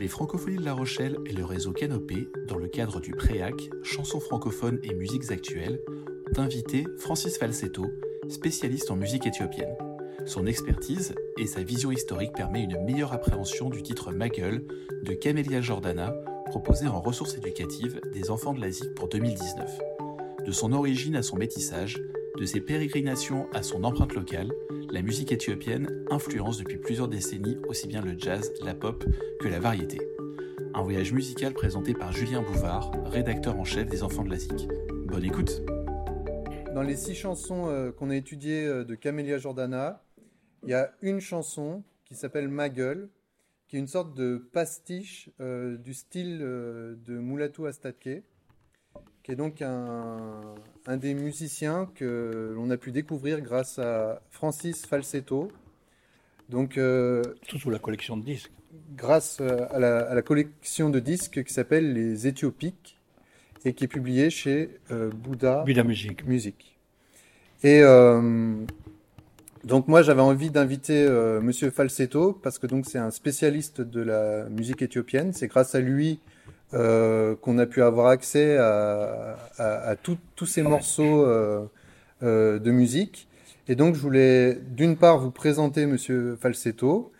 Les Francophonies de La Rochelle et le réseau Canopé, dans le cadre du PREAC, chansons francophones et musiques actuelles, ont invité Francis Falsetto, spécialiste en musique éthiopienne. Son expertise et sa vision historique permet une meilleure appréhension du titre Ma gueule de Camélia Jordana, proposé en ressources éducatives des enfants de l'Asie pour 2019. De son origine à son métissage, de ses pérégrinations à son empreinte locale, la musique éthiopienne influence depuis plusieurs décennies aussi bien le jazz, la pop que la variété. Un voyage musical présenté par Julien Bouvard, rédacteur en chef des Enfants de la ZIC. Bonne écoute Dans les six chansons euh, qu'on a étudiées euh, de Camélia Jordana, il y a une chanson qui s'appelle Ma gueule, qui est une sorte de pastiche euh, du style de Mulatu Astatke qui est donc un, des musiciens que l'on a pu découvrir grâce à Francis Falsetto. Donc, euh, Tout sous la collection de disques. Grâce à la, collection de disques qui s'appelle Les Éthiopiques et qui est publiée chez euh, Bouddha, Musique. Musique. Et euh, donc moi j'avais envie d'inviter Monsieur Falsetto parce que donc c'est un spécialiste de la musique éthiopienne. C'est grâce à lui euh, qu'on a pu avoir accès à, tous ces morceaux euh, euh, de musique. Et donc, je voulais d'une part vous présenter Monsieur Falsetto,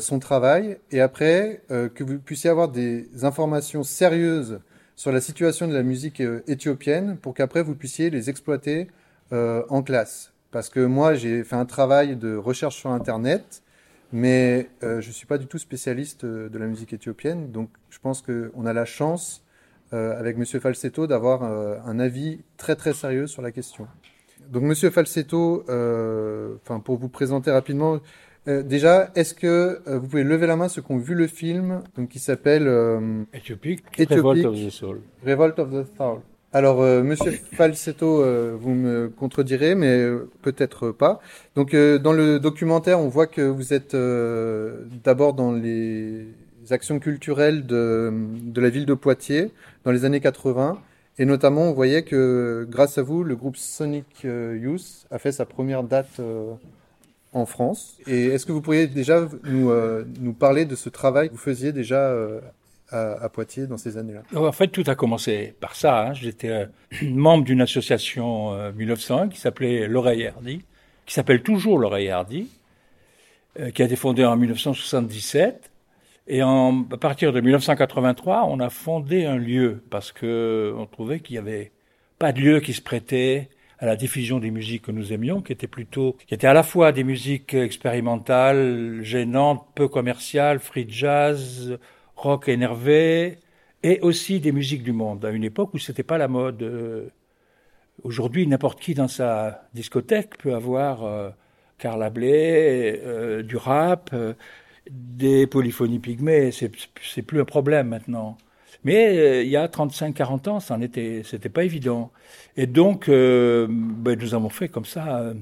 son travail, et après que vous puissiez avoir des informations sérieuses sur la situation de la musique éthiopienne pour qu'après vous puissiez les exploiter en classe. Parce que moi, j'ai fait un travail de recherche sur Internet mais euh, je ne suis pas du tout spécialiste euh, de la musique éthiopienne, donc je pense qu'on a la chance, euh, avec M. Falsetto, d'avoir un avis très très sérieux sur la question. Donc M. Falsetto, enfin pour vous présenter rapidement, déjà, est-ce que vous pouvez lever la main ceux qui ont vu le film donc, qui s'appelle Éthiopique, Revolt of the Soul. Revolt of the Soul. Alors, euh, Monsieur Falsetto, euh, vous me contredirez, mais euh, peut-être pas. Donc, dans le documentaire, on voit que vous êtes d'abord dans les actions culturelles de, de, la ville de Poitiers dans les années 80. Et notamment, on voyait que grâce à vous, le groupe Sonic Youth a fait sa première date en France. Et est-ce que vous pourriez déjà nous, nous parler de ce travail que vous faisiez déjà à, Poitiers dans ces années-là En fait, tout a commencé par ça. Hein. J'étais euh, membre d'une association euh, 1901 qui s'appelait l'Oreille Hardy, qui s'appelle toujours l'Oreille Hardy, euh, qui a été fondée en 1977. Et à partir de 1983, on a fondé un lieu parce que on trouvait qu'il y avait pas de lieu qui se prêtait à la diffusion des musiques que nous aimions, qui étaient plutôt, qui étaient à la fois des musiques expérimentales, gênantes, peu commerciales, free jazz, rock énervé, et aussi des musiques du monde, à une époque où c'était pas la mode. Euh, aujourd'hui, n'importe qui dans sa discothèque peut avoir euh, Carla Bley, euh, du rap, des polyphonies pygmées, c'est plus un problème maintenant. Mais il y a 35-40 ans, ça n'était pas évident. Et donc, ben, nous avons fait comme ça.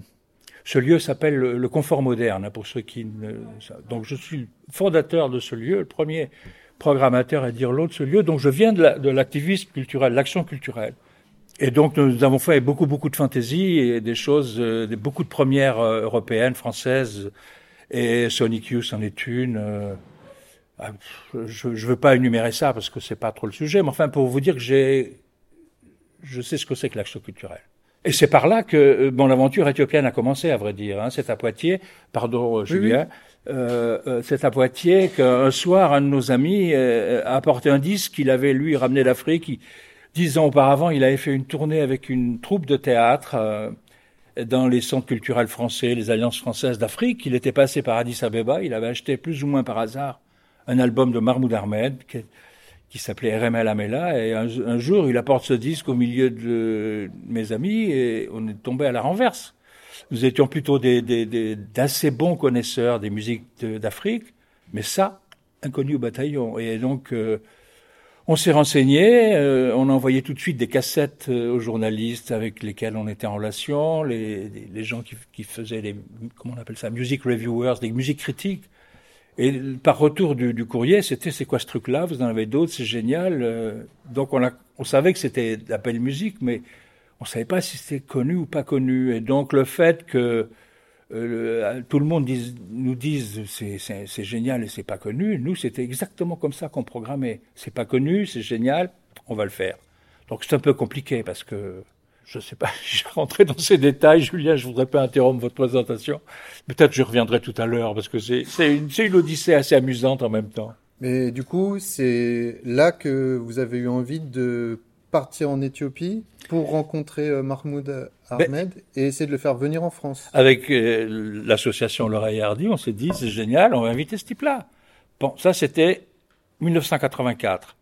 ce lieu s'appelle le, Confort Moderne, hein, pour ceux qui ne. Donc, je suis fondateur de ce lieu, le premier programmateur à dire l'autre ce lieu. Donc je viens de l'activisme culturel, l'action culturelle. Et donc nous avons fait beaucoup beaucoup de fantaisie et des choses, euh, beaucoup de premières euh, européennes, françaises. Et Sonic Youth en est une. Euh, ah, je ne veux pas énumérer ça parce que c'est pas trop le sujet, mais enfin pour vous dire que j'ai, je sais ce que c'est que l'action culturelle. Et c'est par là que mon aventure éthiopienne a commencé, à vrai dire. Hein. C'est à Poitiers, pardon Julien, euh, euh, c'est à Poitiers qu'un soir, un de nos amis euh, a apporté un disque qu'il avait, lui, ramené d'Afrique. Dix ans auparavant, il avait fait une tournée avec une troupe de théâtre dans les centres culturels français, les alliances françaises d'Afrique. Il était passé par Addis Abeba. Il avait acheté plus ou moins par hasard un album de Mahmoud Ahmed qui, s'appelait RML Amela. Et un, jour, il apporte ce disque au milieu de mes amis et on est tombé à la renverse nous étions plutôt d'assez bons connaisseurs des musiques d'Afrique, mais ça, inconnu au bataillon. Et donc, euh, on s'est renseigné, euh, on a envoyé tout de suite des cassettes euh, aux journalistes avec lesquels on était en relation, les, gens qui, faisaient les, comment on appelle ça, music reviewers, des musiques critiques. Et par retour du, courrier, c'était c'est quoi ce truc-là? Vous en avez d'autres, c'est génial. donc on, savait que c'était la belle musique, mais on savait pas si c'était connu ou pas connu. Et donc le fait que euh, tout le monde nous dise c'est génial et c'est pas connu. Nous, c'était exactement comme ça qu'on programmait. C'est pas connu, c'est génial, on va le faire. Donc c'est un peu compliqué parce que je ne sais pas, je vais rentrer dans ces détails, Julien, je voudrais pas interrompre votre présentation. Peut-être je reviendrai tout à l'heure parce que c'est une, une odyssée assez amusante en même temps. Mais du coup, c'est là que vous avez eu envie de partir en Éthiopie pour rencontrer euh, Mahmoud Ahmed et essayer de le faire venir en France. Avec euh, l'association L'Oreille Hardy, on s'est dit, c'est génial, on va inviter ce type-là. Bon, ça c'était 1984.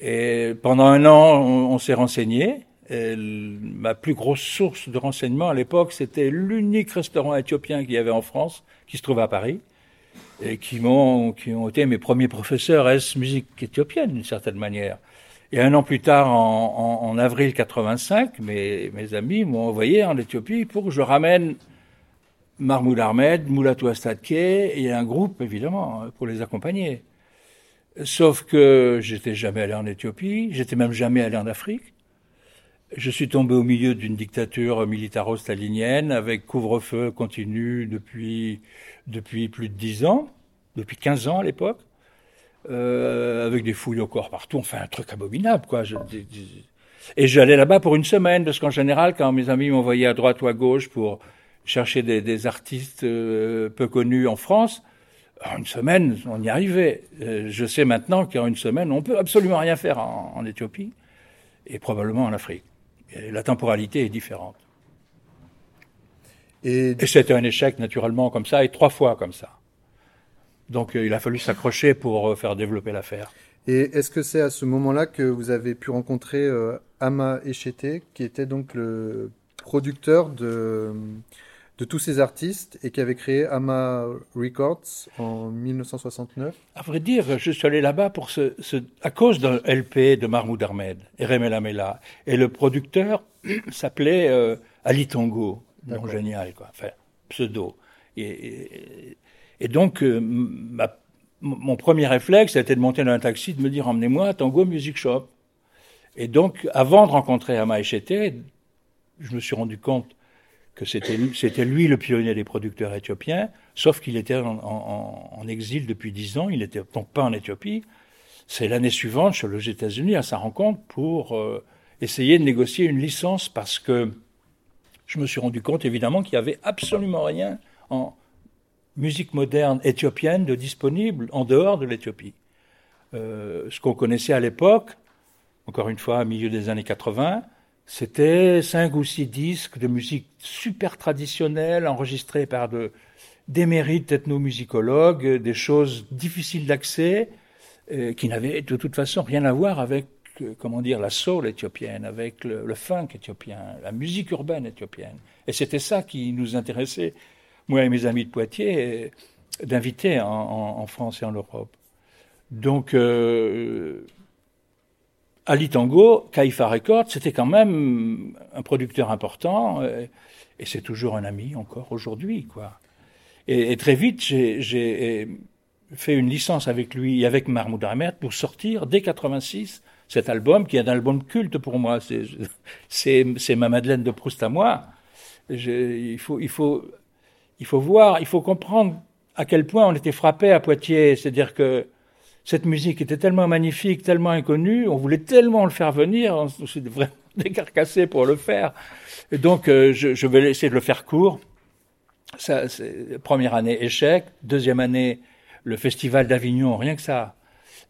Et pendant un an, on, s'est renseigné. Ma plus grosse source de renseignement à l'époque, c'était l'unique restaurant éthiopien qu'il y avait en France, qui se trouve à Paris, et qui m'ont, qui ont été mes premiers professeurs est musique éthiopienne d'une certaine manière. Et un an plus tard, en avril 85, mes, mes amis m'ont envoyé en Éthiopie pour que je ramène Mahmoud Ahmed, Moulatou Astadke et un groupe, évidemment, pour les accompagner. Sauf que j'étais jamais allé en Éthiopie, j'étais même jamais allé en Afrique. Je suis tombé au milieu d'une dictature militaro-stalinienne avec couvre-feu continu depuis, depuis plus de dix ans, depuis 15 ans à l'époque. Euh, avec des fouilles au corps partout, enfin un truc abominable, quoi. et j'allais là-bas pour une semaine, parce qu'en général, quand mes amis m'envoyaient à droite ou à gauche pour chercher des, artistes euh, peu connus en France, en une semaine, on y arrivait. Euh, je sais maintenant qu'en une semaine, on peut absolument rien faire en, Éthiopie et probablement en Afrique. La temporalité est différente. Et, et c'était un échec naturellement comme ça, et trois fois comme ça. Donc euh, il a fallu s'accrocher pour euh, faire développer l'affaire. Et est-ce que c'est à ce moment-là que vous avez pu rencontrer euh, Ama Echete, qui était donc le producteur de, de tous ces artistes et qui avait créé Ama Records en 1969 À vrai dire, je suis allé là-bas pour ce, à cause d'un LP de Mahmoud Ahmed et Remela Mela. Et le producteur s'appelait Ali Tongo, nom génial, quoi. Enfin, pseudo. et, et donc, euh, mon premier réflexe, c'était de monter dans un taxi, de me dire emmenez-moi à Tango Music Shop. Et donc, avant de rencontrer Ama Echete, je me suis rendu compte que c'était lui le pionnier des producteurs éthiopiens, sauf qu'il était en, exil depuis dix ans, il n'était donc pas en Éthiopie. C'est l'année suivante, suis aux États-Unis à sa rencontre pour euh, essayer de négocier une licence parce que je me suis rendu compte évidemment qu'il n'y avait absolument rien en, musique moderne éthiopienne de disponible en dehors de l'Éthiopie. Euh, ce qu'on connaissait à l'époque, encore une fois, au milieu des années 80, c'était cinq ou six disques de musique super traditionnelle, enregistrés par de, d'émérites ethnomusicologues, des choses difficiles d'accès, euh, qui n'avaient de toute façon rien à voir avec, euh, comment dire, la soul éthiopienne, avec le, funk éthiopien, la musique urbaine éthiopienne. Et c'était ça qui nous intéressait moi et mes amis de Poitiers, d'inviter en, France et en Europe. Donc, euh, Ali Tango, Kaifa Records, c'était quand même un producteur important, et c'est toujours un ami encore aujourd'hui, quoi. Et, très vite, j'ai fait une licence avec lui et avec Mahmoud Ahmed pour sortir dès 86 cet album, qui est un album culte pour moi. C'est ma Madeleine de Proust à moi. il, faut, il faut il faut voir, il faut comprendre à quel point on était frappé à Poitiers. C'est-à-dire que cette musique était tellement magnifique, tellement inconnue, on voulait tellement le faire venir, on s'est vraiment décarcassé pour le faire. Et donc, euh, je, vais essayer de le faire court. Ça, première année, échec. Deuxième année, le festival d'Avignon, rien que ça.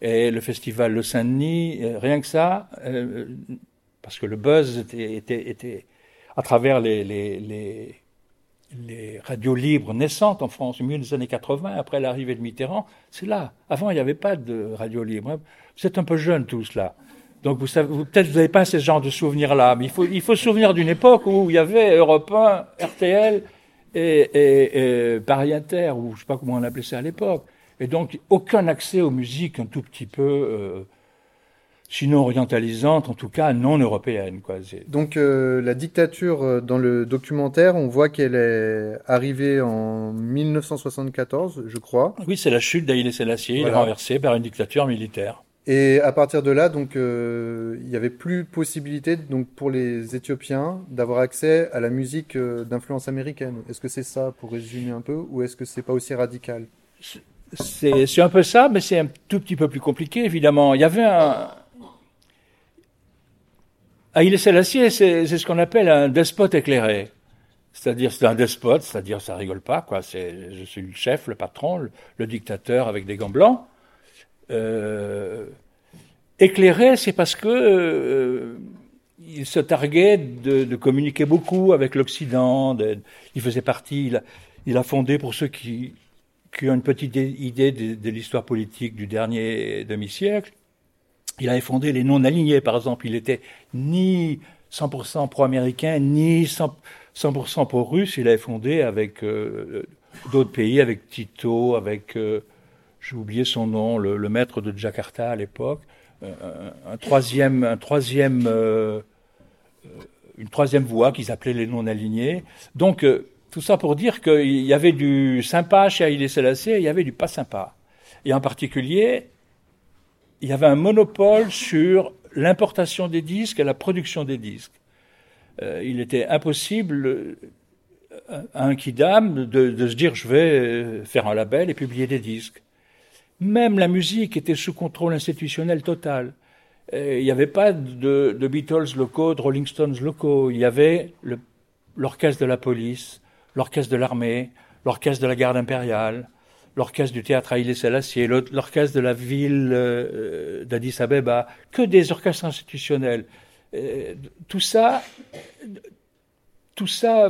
Et le festival de Saint-Denis, euh, rien que ça. Euh, parce que le buzz était, à travers les les radios libres naissantes en France, au milieu des années 80, après l'arrivée de Mitterrand, c'est là. Avant, il n'y avait pas de radio libre. Vous êtes un peu jeunes tous là. Donc vous savez, peut-être vous n'avez pas ce genre de souvenirs-là, mais il faut, il faut se souvenir d'une époque où il y avait Europe 1, RTL et, et, Paris Inter, ou je ne sais pas comment on appelait ça à l'époque. Et donc aucun accès aux musiques un tout petit peu euh, sinon orientalisante, en tout cas non européenne. Quoi. Donc euh, la dictature euh, dans le documentaire, on voit qu'elle est arrivée en 1974, je crois. Oui, c'est la chute d'Haïlé il est renversé par une dictature militaire. Et à partir de là, donc, euh, il n'y avait plus possibilité donc, pour les Éthiopiens d'avoir accès à la musique euh, d'influence américaine. Est-ce que c'est ça, pour résumer un peu, ou est-ce que c'est pas aussi radical? C'est un peu ça, mais c'est un tout petit peu plus compliqué, évidemment. Il y avait un. Haïlé Selassie, c'est ce qu'on appelle un despote éclairé. C'est-à-dire, c'est un despote, c'est-à-dire, ça rigole pas, quoi. C'est, je suis le chef, le patron, le dictateur avec des gants blancs. Euh, éclairé, c'est parce que euh, il se targuait de, communiquer beaucoup avec l'Occident. Il faisait partie. Il a, fondé pour ceux qui, ont une petite idée de, l'histoire politique du dernier demi-siècle. Il avait fondé les non-alignés, par exemple. Il était ni 100% pro-américain, ni 100%, pro-russe. Il avait fondé avec euh, d'autres pays, avec Tito, avec j'ai oublié son nom, le, maître de Jakarta à l'époque, euh, un, troisième, un troisième, euh, euh, une troisième voie qu'ils appelaient les non-alignés. Donc, tout ça pour dire qu'il y avait du sympa chez Haïlé Selassie et il y avait du pas sympa. Et en particulier, il y avait un monopole sur l'importation des disques et la production des disques. il était impossible à un kidam de, de, se dire je vais faire un label et publier des disques. Même la musique était sous contrôle institutionnel total. Il n'y avait pas de, Beatles locaux, de Rolling Stones locaux. Il y avait l'orchestre de la police, l'orchestre de l'armée, l'orchestre de la garde impériale, l'orchestre du théâtre Haïlé Selassie, l'orchestre de la ville euh, d'Addis Abeba, que des orchestres institutionnels. tout ça, tout ça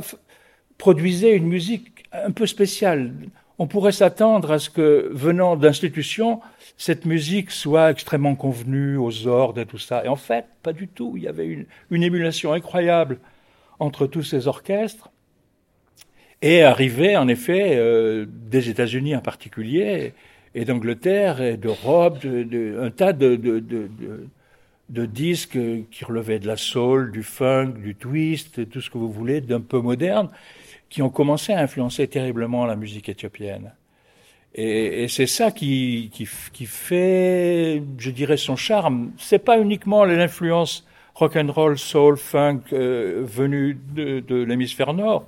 produisait une musique un peu spéciale on pourrait s'attendre à ce que, venant d'institutions, cette musique soit extrêmement convenue aux ordres et tout ça. Et en fait, pas du tout. Il y avait une, émulation incroyable entre tous ces orchestres. Et arrivait, en effet, euh, des États-Unis en particulier, et d'Angleterre, et d'Europe, un tas de, de, disques qui relevaient de la soul, du funk, du twist, tout ce que vous voulez, d'un peu moderne, qui ont commencé à influencer terriblement la musique éthiopienne. Et, et c'est ça qui, qui, qui, fait, je dirais, son charme. C'est pas uniquement l'influence rock and roll, soul, funk euh, venue de, de l'hémisphère nord.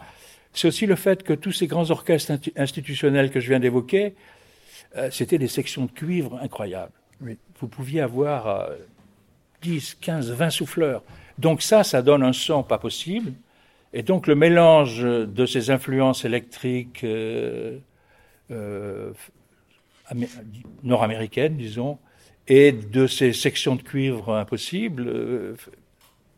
C'est aussi le fait que tous ces grands orchestres institutionnels que je viens d'évoquer, euh, c'était des sections de cuivre incroyables. Oui. Vous pouviez avoir euh, 10, 15, 20 souffleurs. Donc ça, ça donne un son pas possible. Et donc le mélange de ces influences électriques euh, euh, nord-américaines, disons, et de ces sections de cuivre impossibles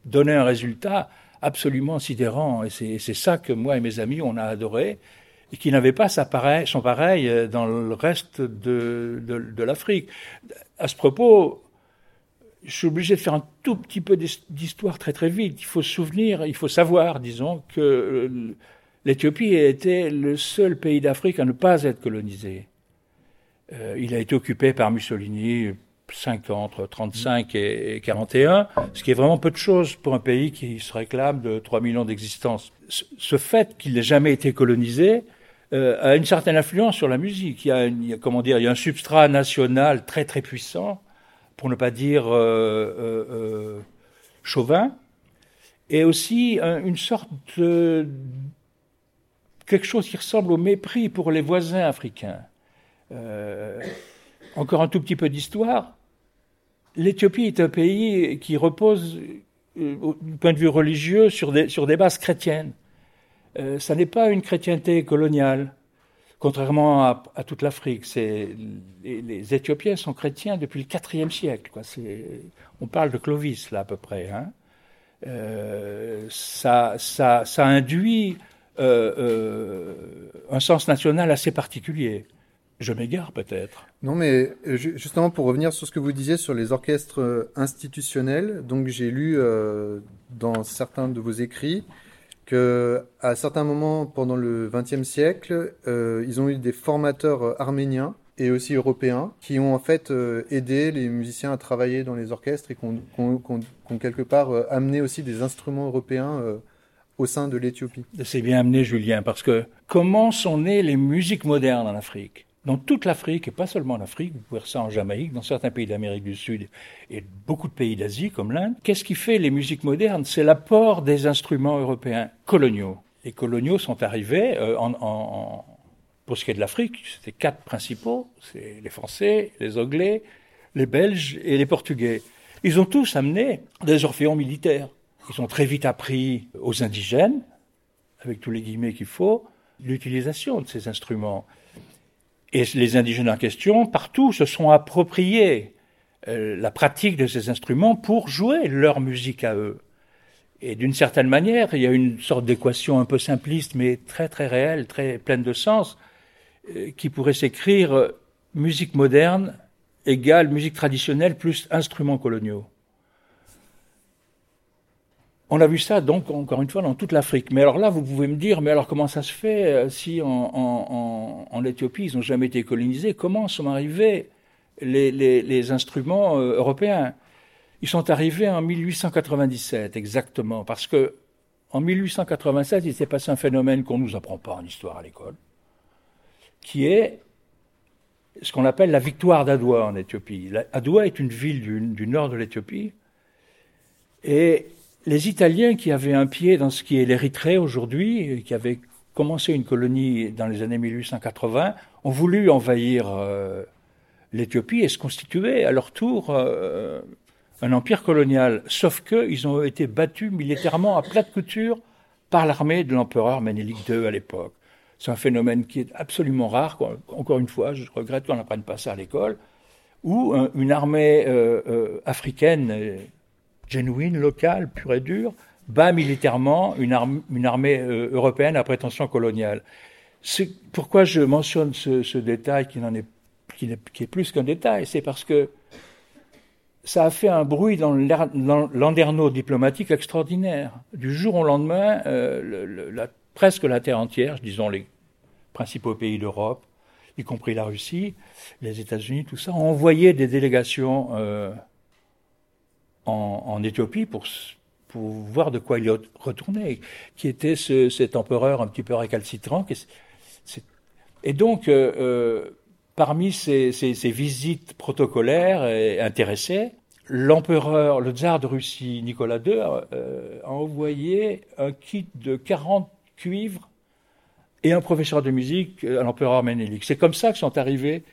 donnait un résultat absolument sidérant. Et c'est ça que moi et mes amis, on a adoré, et qui n'avait pas son pareil dans le reste de l'Afrique. À ce propos, je suis obligé de faire un tout petit peu d'histoire très très vite. Il faut se souvenir, il faut savoir, disons, que euh, l'Éthiopie était le seul pays d'Afrique à ne pas être colonisé. Euh, il a été occupé par Mussolini 50, entre 35 et 41, ce qui est vraiment peu de choses pour un pays qui se réclame de 3 millions d'existence. Ce fait qu'il n'ait jamais été colonisé euh, a une certaine influence sur la musique. Il y, a, comment dire, il y a un substrat national très très puissant pour ne pas dire euh, euh, chauvin, et aussi une sorte de quelque chose qui ressemble au mépris pour les voisins africains. encore un tout petit peu d'histoire. L'Éthiopie est un pays qui repose, du point de vue religieux, sur des, sur des bases chrétiennes. ça n'est pas une chrétienté coloniale contrairement à, toute l'Afrique. Les, Éthiopiens sont chrétiens depuis le IVe siècle. On parle de Clovis, là, à peu près. Hein. Euh, ça, induit euh, euh, un sens national assez particulier. Je m'égare peut-être. Non, mais justement pour revenir sur ce que vous disiez sur les orchestres institutionnels, donc j'ai lu dans certains de vos écrits que à certains moments pendant le XXe siècle, euh, ils ont eu des formateurs euh, arméniens et aussi européens qui ont en fait euh, aidé les musiciens à travailler dans les orchestres et qui ont, quelque part amené aussi des instruments européens au sein de l'Éthiopie. C'est bien amené, Julien, parce que comment sont nées les musiques modernes en Afrique? Dans toute l'Afrique, et pas seulement en Afrique, vous pouvez voir ça en Jamaïque, dans certains pays d'Amérique du Sud et beaucoup de pays d'Asie comme l'Inde. Qu'est-ce qui fait les musiques modernes? C'est l'apport des instruments européens coloniaux. Les coloniaux sont arrivés euh, en, pour ce qui est de l'Afrique, c'était quatre principaux, c'est les Français, les Anglais, les Belges et les Portugais. Ils ont tous amené des orphéons militaires. Ils ont très vite appris aux indigènes, avec tous les guillemets qu'il faut, l'utilisation de ces instruments. Et les indigènes en question, partout, se sont appropriés euh, la pratique de ces instruments pour jouer leur musique à eux. Et d'une certaine manière, il y a une sorte d'équation un peu simpliste, mais très très réelle, très pleine de sens, euh, qui pourrait s'écrire euh, musique moderne égale musique traditionnelle plus instruments coloniaux. On a vu ça donc encore une fois dans toute l'Afrique. Mais alors là, vous pouvez me dire, mais alors comment ça se fait euh, si en, Éthiopie ils n'ont jamais été colonisés Comment sont arrivés les, instruments euh, européens? Ils sont arrivés en 1897 exactement, parce que en 1887 il s'est passé un phénomène qu'on ne nous apprend pas en histoire à l'école, qui est ce qu'on appelle la victoire d'Adwa en Éthiopie. Adwa est une ville du, du nord de l'Éthiopie et les Italiens qui avaient un pied dans ce qui est l'Érythrée aujourd'hui, qui avaient commencé une colonie dans les années 1880, ont voulu envahir euh, l'Éthiopie et se constituer à leur tour euh, un empire colonial. Sauf qu'ils ont été battus militairement à plate couture par l'armée de l'empereur Ménélique II à l'époque. C'est un phénomène qui est absolument rare. Encore une fois, je regrette qu'on n'apprenne pas ça à l'école, où une armée euh, africaine genuine, locale, pure et dure, bat militairement une, armée euh, européenne à prétention coloniale. Pourquoi je mentionne ce, détail qui, est, qui, est, plus qu'un détail, c'est parce que ça a fait un bruit dans l'anderneau diplomatique extraordinaire. Du jour au lendemain, euh, presque la terre entière, disons les principaux pays d'Europe, y compris la Russie, les États-Unis, tout ça, ont envoyé des délégations euh, en, Éthiopie pour, pour voir de quoi il retournait, qui était ce, cet empereur un petit peu récalcitrant. Et donc, euh, euh, parmi ces, ces, visites protocolaires et intéressées, l'empereur, le tsar de Russie, Nicolas II, euh, a envoyé un kit de 40 cuivres et un professeur de musique à l'empereur Ménélique. C'est comme ça que sont arrivés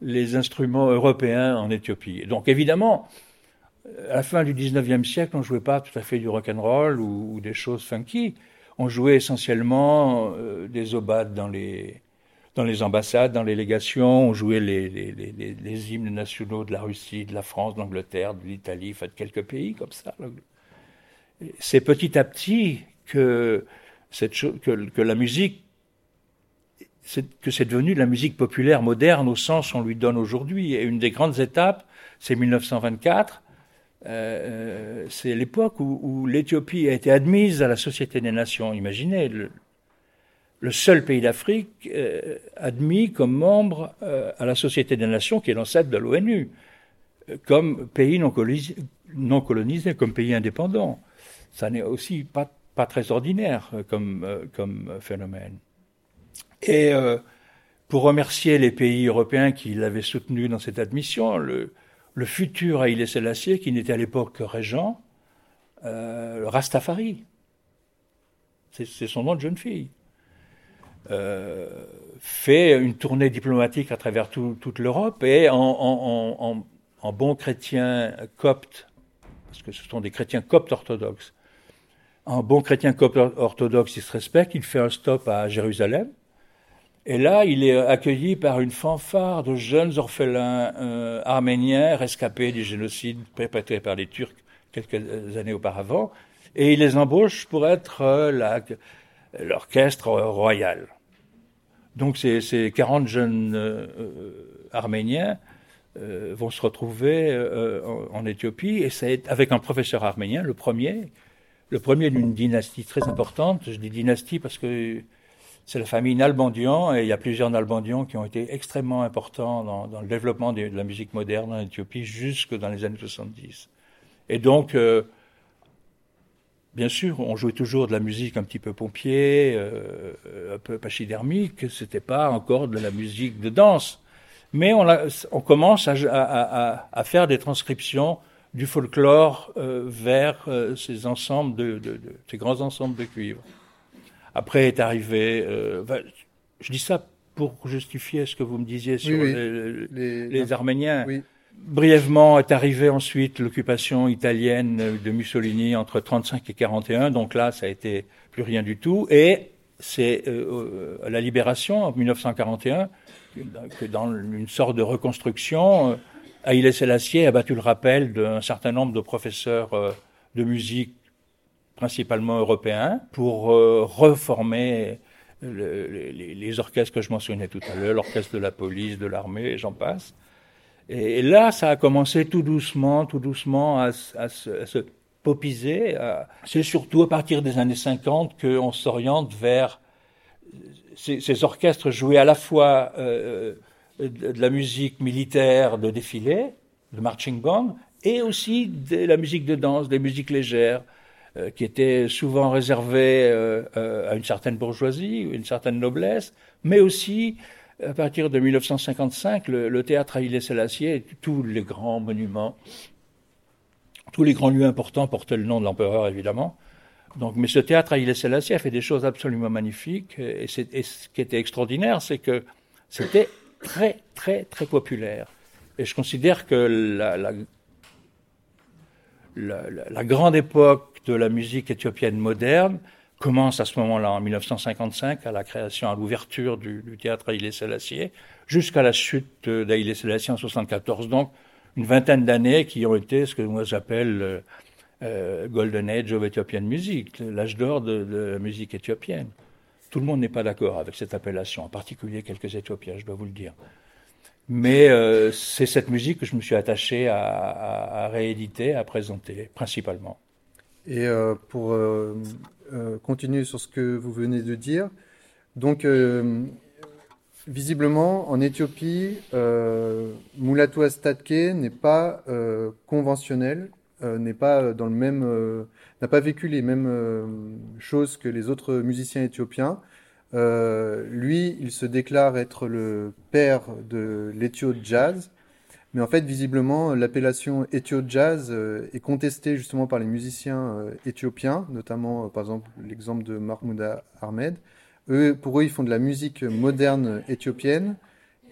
les instruments européens en Éthiopie. Donc évidemment, à la fin du 19e siècle, on ne jouait pas tout à fait du rock and roll ou, des choses funky. On jouait essentiellement euh, des obades dans les, dans les ambassades, dans les légations. On jouait les, les, les, hymnes nationaux de la Russie, de la France, de l'Angleterre, de l'Italie, de quelques pays comme ça. C'est petit à petit que, cette que la musique que c'est devenu la musique populaire moderne au sens qu'on lui donne aujourd'hui. Et une des grandes étapes, c'est 1924, euh, c'est l'époque où, l'Éthiopie a été admise à la Société des Nations. Imaginez, le, seul pays d'Afrique euh, admis comme membre euh, à la Société des Nations, qui est l'ancêtre de l'ONU, comme pays non colonisé, comme pays indépendant. Ça n'est aussi pas, pas très ordinaire comme, comme phénomène. Et pour remercier les pays européens qui l'avaient soutenu dans cette admission, le, le futur Haïlé Selassie, qui n'était à l'époque que régent, euh, Rastafari. C'est son nom de jeune fille. Euh, fait une tournée diplomatique à travers toute l'Europe et en, bon chrétien copte, parce que ce sont des chrétiens coptes orthodoxes, en bon chrétien copte orthodoxe, il se respecte, il fait un stop à Jérusalem, et là, il est accueilli par une fanfare de jeunes orphelins euh, arméniens rescapés du génocide perpétré par les Turcs quelques années auparavant, et il les embauche pour être euh, l'orchestre royal. Donc ces, ces 40 jeunes euh, arméniens vont se retrouver en, en, Éthiopie, et c'est avec un professeur arménien, le premier, le premier d'une dynastie très importante. Je dis dynastie parce que c'est la famille Nalbandian, et il y a plusieurs Nalbandians qui ont été extrêmement importants dans, le développement de, la musique moderne en Éthiopie jusque dans les années 70. Et donc, euh, bien sûr, on jouait toujours de la musique un petit peu pompier, euh, un peu pachydermique, c'était pas encore de la musique de danse. mais on, commence à, faire des transcriptions du folklore euh, vers euh, ces ensembles de, ces grands ensembles de cuivre. Après est arrivé, euh, je dis ça pour justifier ce que vous me disiez sur Les, Arméniens. Brièvement est arrivée ensuite l'occupation italienne de Mussolini entre 35 et 41, donc là ça a été plus rien du tout, et c'est la libération en 1941 que dans une sorte de reconstruction, euh, Haïlé Selassie a battu le rappel d'un certain nombre de professeurs euh, de musique, principalement européens, pour euh, reformer les, orchestres que je mentionnais tout à l'heure, l'orchestre de la police, de l'armée, j'en passe. Et, là, ça a commencé tout doucement, tout doucement à, se, popiser. C'est surtout à partir des années 50 qu'on s'oriente vers ces, orchestres jouaient à la fois euh, euh, de, la musique militaire de défilé, de marching band, et aussi de la musique de danse, des musiques légères, euh, qui étaient souvent réservées à une certaine bourgeoisie, une certaine noblesse, mais aussi à partir de 1955, le, théâtre Haïlé Selassie tous les grands monuments, tous les grands lieux importants portaient le nom de l'empereur évidemment, donc, mais ce théâtre à Selassie a fait des choses absolument magnifiques. Et, ce qui était extraordinaire, c'est que c'était très, très, très populaire. Et je considère que la, grande époque de la musique éthiopienne moderne commence à ce moment-là, en 1955, à la création, à l'ouverture du, théâtre Haïlé Selassie, jusqu'à la chute d'Haïlé Selassie en 1974. Donc, une vingtaine d'années qui ont été ce que moi j'appelle euh, euh, Golden Age of Ethiopian Music, l'âge d'or de, la musique éthiopienne. Tout le monde n'est pas d'accord avec cette appellation, en particulier quelques Éthiopiens, je dois vous le dire. Mais euh, c'est cette musique que je me suis attaché à, rééditer, à présenter, principalement. Et euh, pour continuer sur ce que vous venez de dire, donc visiblement en Éthiopie, Mulatu Astatke n'est pas conventionnel euh, n'est pas dans le même, euh, n'a pas vécu les mêmes choses que les autres musiciens éthiopiens. Euh, lui, il se déclare être le père de l'Ethio Jazz, mais en fait, visiblement, l'appellation Ethio Jazz est contestée justement par les musiciens éthiopiens, notamment par exemple l'exemple de Mahmoud Ahmed. Eux, pour eux, ils font de la musique moderne éthiopienne.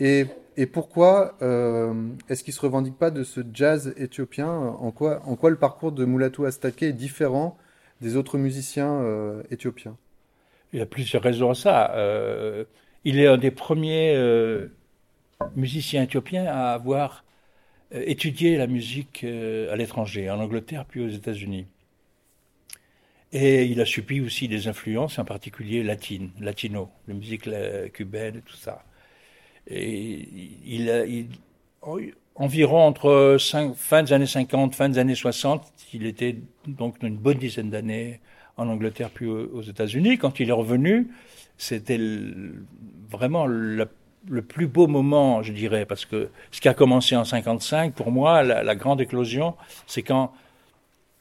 Et et pourquoi euh, est-ce qu'il ne se revendique pas de ce jazz éthiopien? En quoi, en quoi le parcours de Mulatu Astake est différent des autres musiciens euh, éthiopiens? Il y a plusieurs raisons à ça. Euh, il est un des premiers musiciens éthiopiens à avoir étudié la musique à l'étranger, en Angleterre puis aux États-Unis. Et il a subi aussi des influences, en particulier latines, latino, la musique cubaine et tout ça. Et il, environ entre fin des années 50, fin des années 60, il était donc une bonne dizaine d'années en Angleterre puis aux États-Unis. Quand il est revenu, c'était vraiment le, plus beau moment, je dirais, parce que ce qui a commencé en 55, pour moi, la, grande éclosion, c'est quand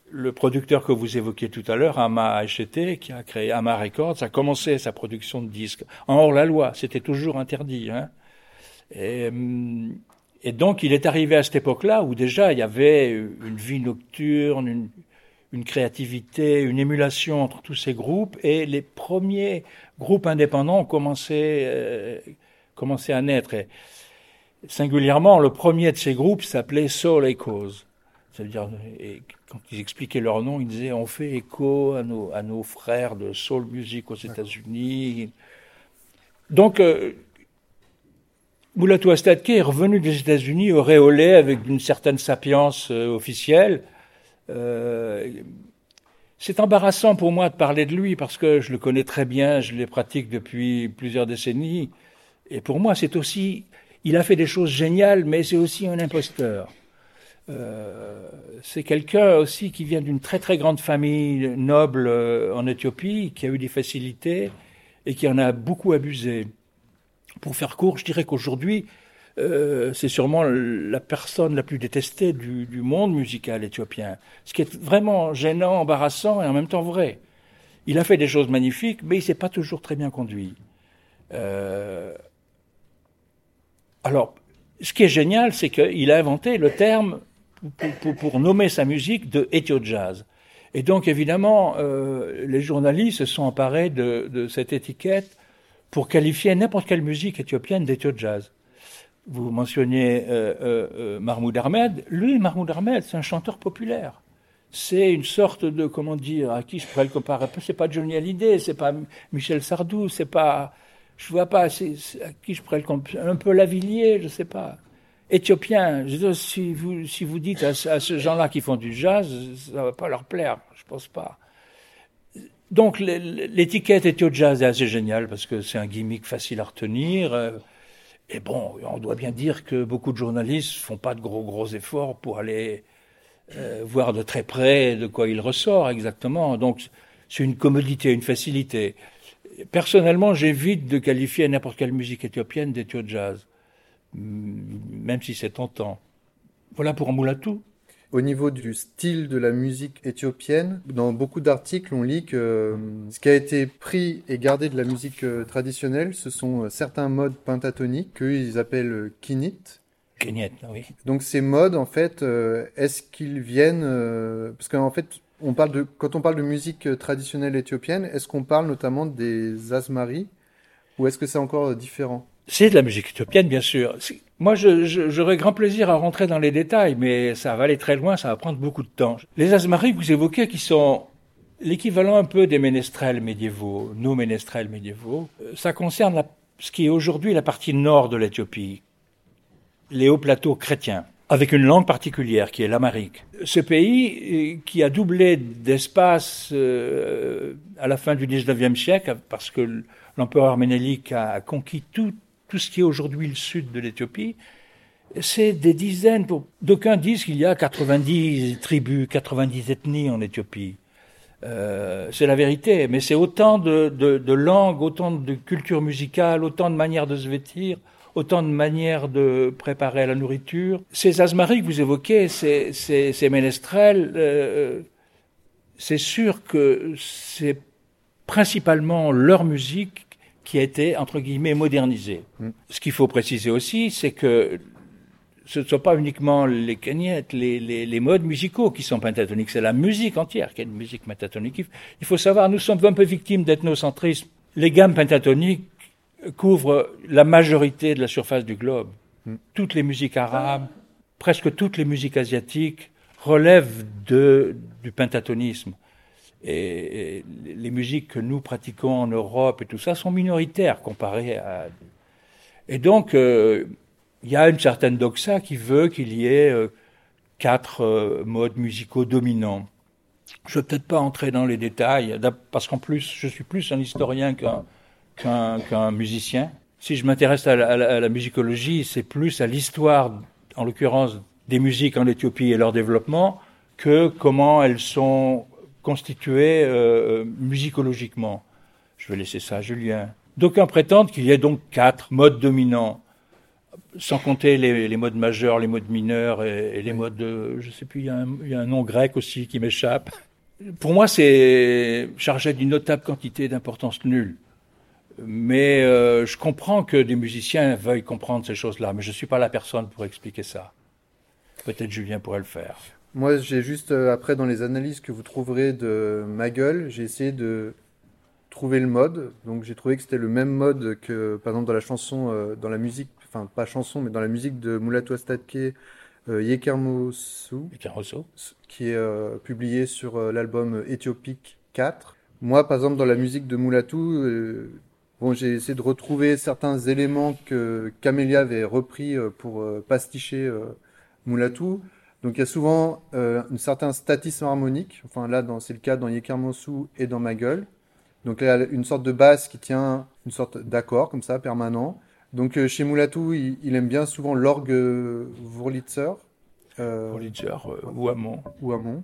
le producteur que vous évoquiez tout à l'heure, Ama HT, qui a créé Ama Records, a commencé sa production de disques en hors la loi. C'était toujours interdit. Hein. Et, et, donc, il est arrivé à cette époque-là où déjà il y avait une vie nocturne, une, une, créativité, une émulation entre tous ces groupes, et les premiers groupes indépendants ont commencé, euh, commencé à naître. Et singulièrement, le premier de ces groupes s'appelait Soul Echoes. C'est-à-dire, quand ils expliquaient leur nom, ils disaient on fait écho à nos, à nos frères de soul music aux États-Unis. Donc, euh, Astatke est revenu des États-Unis auréolé avec une certaine sapience euh, officielle. Euh, c'est embarrassant pour moi de parler de lui parce que je le connais très bien, je le pratique depuis plusieurs décennies. Et pour moi, c'est aussi, il a fait des choses géniales, mais c'est aussi un imposteur. Euh, c'est quelqu'un aussi qui vient d'une très très grande famille noble en Éthiopie, qui a eu des facilités et qui en a beaucoup abusé. Pour faire court, je dirais qu'aujourd'hui, euh, c'est sûrement la personne la plus détestée du, monde musical éthiopien. Ce qui est vraiment gênant, embarrassant et en même temps vrai. Il a fait des choses magnifiques, mais il s'est pas toujours très bien conduit. Euh, alors, Ce qui est génial, c'est qu'il a inventé le terme pour, nommer sa musique de Ethio Jazz. Et donc, évidemment, euh, les journalistes se sont emparés de, cette étiquette pour qualifier n'importe quelle musique éthiopienne d'Ethio Jazz. Vous mentionniez euh, euh, Mahmoud Ahmed. Lui, Mahmoud Ahmed, c'est un chanteur populaire. C'est une sorte de, comment dire, à qui je pourrais le comparer C'est pas Johnny Hallyday, c'est pas Michel Sardou, c'est pas, je vois pas, à qui je pourrais le comparer Un peu Lavillier, je sais pas éthiopien. Je si vous, si vous dites à, à ces gens-là qui font du jazz, ça va pas leur plaire, je pense pas. Donc l'étiquette Ethio Jazz est assez géniale parce que c'est un gimmick facile à retenir. Et bon, on doit bien dire que beaucoup de journalistes font pas de gros gros efforts pour aller euh, voir de très près de quoi il ressort exactement. Donc c'est une commodité, une facilité. Personnellement, j'évite de qualifier n'importe quelle musique éthiopienne d'Ethio Jazz même si c'est tentant. Voilà pour Moulatou. Au niveau du style de la musique éthiopienne, dans beaucoup d'articles, on lit que euh, ce qui a été pris et gardé de la musique euh, traditionnelle, ce sont euh, certains modes pentatoniques qu'ils appellent kinit. Kinit, oui. Donc ces modes, en fait, est-ce qu'ils viennent parce qu'en fait, on parle de quand on parle de musique traditionnelle éthiopienne, est-ce qu'on parle notamment des asmaris ou est-ce que c'est encore différent? C'est de la musique éthiopienne, bien sûr. Moi, j'aurais grand plaisir à rentrer dans les détails, mais ça va aller très loin, ça va prendre beaucoup de temps. Les asmaris que vous évoquez, qui sont l'équivalent un peu des ménestrels médiévaux, nos ménestrels médiévaux, euh, ça concerne ce qui est aujourd'hui la partie nord de l'Éthiopie, les hauts plateaux chrétiens, avec une langue particulière qui est l'amarique. Ce pays, euh, qui a doublé d'espace euh, à la fin du 19e siècle, parce que l'empereur Ménélique a conquis tout, tout ce qui est aujourd'hui le sud de l'Éthiopie, c'est des dizaines, d'aucuns disent qu'il y a 90 tribus, 90 ethnies en Éthiopie. Euh, c'est la vérité, mais c'est autant de, langues, autant de cultures musicales, autant de manières de se vêtir, autant de manières de préparer la nourriture. Ces asmaris que vous évoquez, ces, ménestrels, euh, c'est sûr que c'est principalement leur musique qui a été, entre guillemets, modernisé. Mm. Ce qu'il faut préciser aussi, c'est que ce ne sont pas uniquement les cagnettes, les, les, les, modes musicaux qui sont pentatoniques, c'est la musique entière qui est une musique pentatonique. Il faut savoir, nous sommes un peu victimes d'ethnocentrisme. Les gammes pentatoniques couvrent la majorité de la surface du globe. Mm. Toutes les musiques arabes, presque toutes les musiques asiatiques relèvent de, du pentatonisme et, les musiques que nous pratiquons en Europe et tout ça sont minoritaires comparées à. Et donc, euh, il y a une certaine doxa qui veut qu'il y ait euh, quatre euh, modes musicaux dominants. Je ne vais peut-être pas entrer dans les détails, parce qu'en plus, je suis plus un historien qu'un qu'un musicien. Si je m'intéresse à, la musicologie, c'est plus à l'histoire, en l'occurrence, des musiques en Éthiopie et leur développement, que comment elles sont constitué euh, musicologiquement. Je vais laisser ça à Julien. D'aucuns prétendent qu'il y ait donc quatre modes dominants, sans compter les, modes majeurs, les modes mineurs et, les modes, de, je sais plus, il y, a un, il y, a un, nom grec aussi qui m'échappe. Pour moi, c'est chargé d'une notable quantité d'importance nulle. Mais euh, je comprends que des musiciens veuillent comprendre ces choses-là, mais je ne suis pas la personne pour expliquer ça. Peut-être Julien pourrait le faire. Moi, j'ai juste, euh, après, dans les analyses que vous trouverez de ma gueule, j'ai essayé de trouver le mode. Donc, j'ai trouvé que c'était le même mode que, par exemple, dans la chanson, euh, dans la musique, enfin, pas chanson, mais dans la musique de Mulatu Astatke, euh, Yekermosu, qui est euh, publié sur l'album Éthiopique 4. Moi, par exemple, dans la musique de Mulatu, bon, j'ai essayé de retrouver certains éléments que Camélia avait repris pour pasticher Mulatu. Donc il y a souvent euh, un certain statisme harmonique. Enfin là, c'est le cas dans Yekermosu et dans Ma Gueule. Donc là, une sorte de basse qui tient une sorte d'accord comme ça permanent. Donc euh, chez Moulatou, il, aime bien souvent l'orgue Wurlitzer. Euh, Wurlitzer euh, ou Amon. Ou Amon.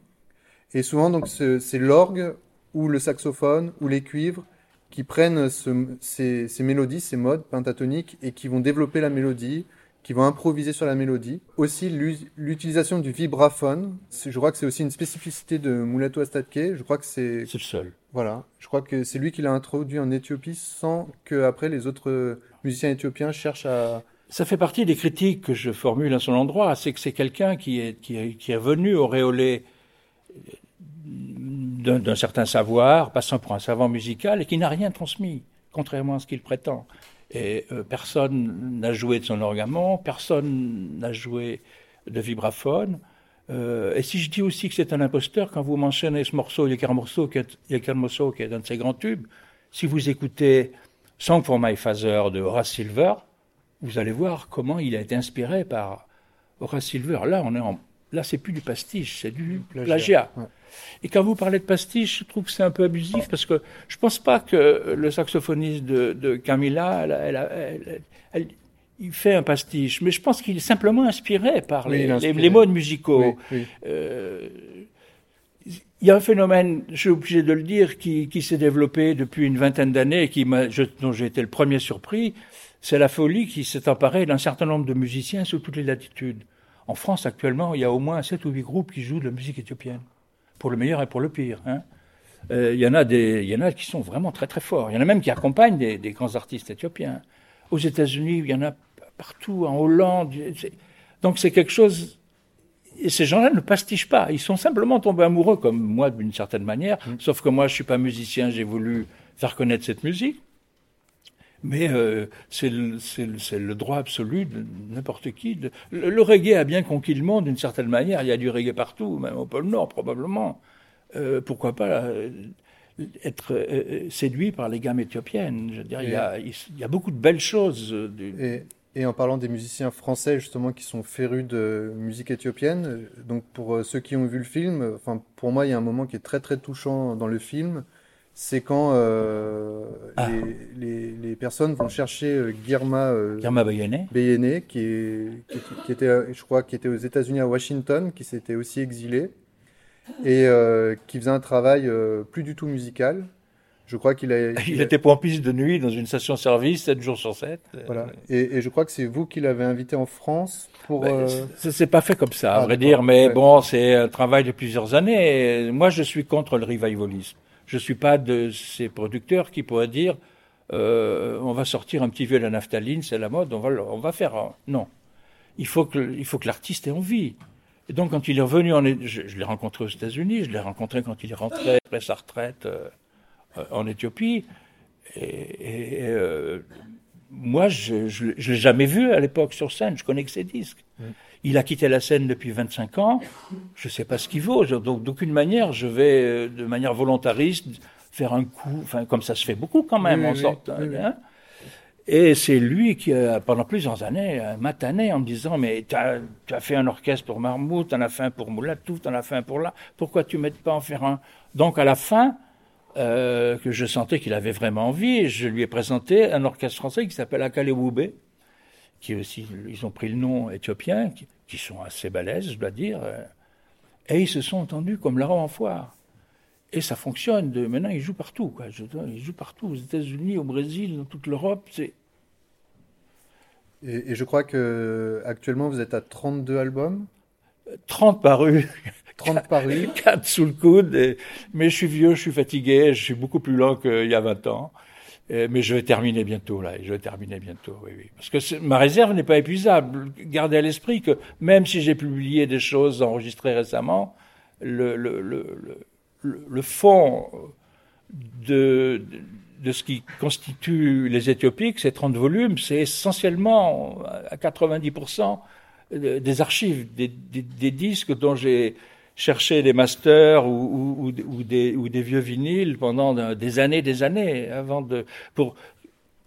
Et souvent donc c'est l'orgue ou le saxophone ou les cuivres qui prennent ces, ces, mélodies, ces modes pentatoniques et qui vont développer la mélodie qui vont improviser sur la mélodie. Aussi, l'utilisation du vibraphone. Je crois que c'est aussi une spécificité de Mulatu Astatke. Je crois que c'est. C'est le seul. Voilà. Je crois que c'est lui qui l'a introduit en Éthiopie sans que après les autres musiciens éthiopiens cherchent à, ça fait partie des critiques que je formule à son endroit, c'est que c'est quelqu'un qui est, qui, est, qui est venu auréolé d'un certain savoir, passant pour un savant musical, et qui n'a rien transmis, contrairement à ce qu'il prétend. Et euh, personne n'a joué de son orgamon, personne n'a joué de vibraphone. Euh, et si je dis aussi que c'est un imposteur, quand vous mentionnez ce morceau, il y a qu'un morceau qui est, morceau qui est un de ses grands tubes, si vous écoutez Song for My Father de Horace Silver, vous allez voir comment il a été inspiré par Horace Silver. Là, on est en, là, c'est plus du pastiche, c'est du plagiat. Et quand vous parlez de pastiche, je trouve que c'est un peu abusif parce que je pense pas que le saxophoniste de, Camilla, elle, il fait un pastiche, mais je pense qu'il est simplement inspiré par les, modes musicaux. Euh, il y a un phénomène, je suis obligé de le dire, qui, s'est développé depuis une vingtaine d'années et qui dont j'ai été le premier surpris, c'est la folie qui s'est emparée d'un certain nombre de musiciens sous toutes les latitudes. En France, actuellement, il y a au moins sept ou huit groupes qui jouent de la musique éthiopienne, pour le meilleur et pour le pire. Hein. Euh, il, y en a des, il y en a qui sont vraiment très très forts. Il y en a même qui accompagnent des, grands artistes éthiopiens. Aux États-Unis, il y en a partout, en Hollande. Donc c'est quelque chose. Et ces gens-là ne pastichent pas. Ils sont simplement tombés amoureux, comme moi d'une certaine manière. Mmh. Sauf que moi, je suis pas musicien, j'ai voulu faire connaître cette musique. Mais euh, c'est le, droit absolu de n'importe qui. le, reggae a bien conquis le monde d'une certaine manière. Il y a du reggae partout, même au pôle Nord probablement. Euh, pourquoi pas euh, être séduit par les gammes éthiopiennes? Je veux dire, il, y a, il, y a, beaucoup de belles choses. Et, et, en parlant des musiciens français justement qui sont férus de musique éthiopienne, donc pour ceux qui ont vu le film, enfin pour moi il y a un moment qui est très très touchant dans le film c'est quand euh, ah. les, les, personnes vont chercher euh, Girma, euh, qui, qui, était, je crois, qui était aux États-Unis à Washington, qui s'était aussi exilé et qui faisait un travail plus du tout musical. Je crois qu'il a. Il, était pompiste de nuit dans une station-service, 7 jours sur 7. Voilà. Et, je crois que c'est vous qui l'avez invité en France pour. Ben, c'est pas fait comme ça, à ah, vrai dire, mais bon, c'est un travail de plusieurs années. moi, je suis contre le revivalisme. Je ne suis pas de ces producteurs qui pourraient dire euh, on va sortir un petit vieux la naphtaline, c'est la mode, on va, on va faire. Non. Il faut que, il faut que l'artiste ait envie. Et donc, quand il est revenu, en, je, je l'ai rencontré aux États-Unis, je l'ai rencontré quand il est rentré après sa retraite euh, euh, en Éthiopie. Et, moi, je ne l'ai jamais vu à l'époque sur scène, je connais que ses disques. Il a quitté la scène depuis 25 ans. Je ne sais pas ce qu'il vaut. Donc, d'aucune manière, je vais, euh, de manière volontariste, faire un coup, enfin, comme ça se fait beaucoup quand même, en sorte. Hein. Et c'est lui qui, pendant plusieurs années, matané en me disant Mais tu as, fait un orchestre pour Marmout, tu en as fait un pour Moulatou, tu en as fait un pour là, pourquoi tu ne m'aides pas en faire un? Donc à la fin, euh, que je sentais qu'il avait vraiment envie, je lui ai présenté un orchestre français qui s'appelle Akalewoube, qui aussi, ils ont pris le nom éthiopien, qui, sont assez balèzes, je dois dire, euh, et ils se sont entendus comme la en foire. Et ça fonctionne. De, maintenant, ils jouent partout. Quoi. ils jouent partout, aux États-Unis, au Brésil, dans toute l'Europe. C'est... Et, je crois que actuellement vous êtes à 32 albums? 30 parus. 30 parus. 4 sous le coude. mais je suis vieux, je suis fatigué, je suis beaucoup plus lent qu'il y a 20 ans. Euh, mais je vais terminer bientôt, là. Je vais terminer bientôt, oui, oui. Parce que ma réserve n'est pas épuisable. Gardez à l'esprit que même si j'ai publié des choses enregistrées récemment, le, fond de, ce qui constitue les Éthiopiques, ces 30 volumes, c'est essentiellement à 90% des archives, des, des, des disques dont j'ai chercher des masters ou, ou, ou, des, ou, des, vieux vinyles pendant des années, des années, avant de, pour,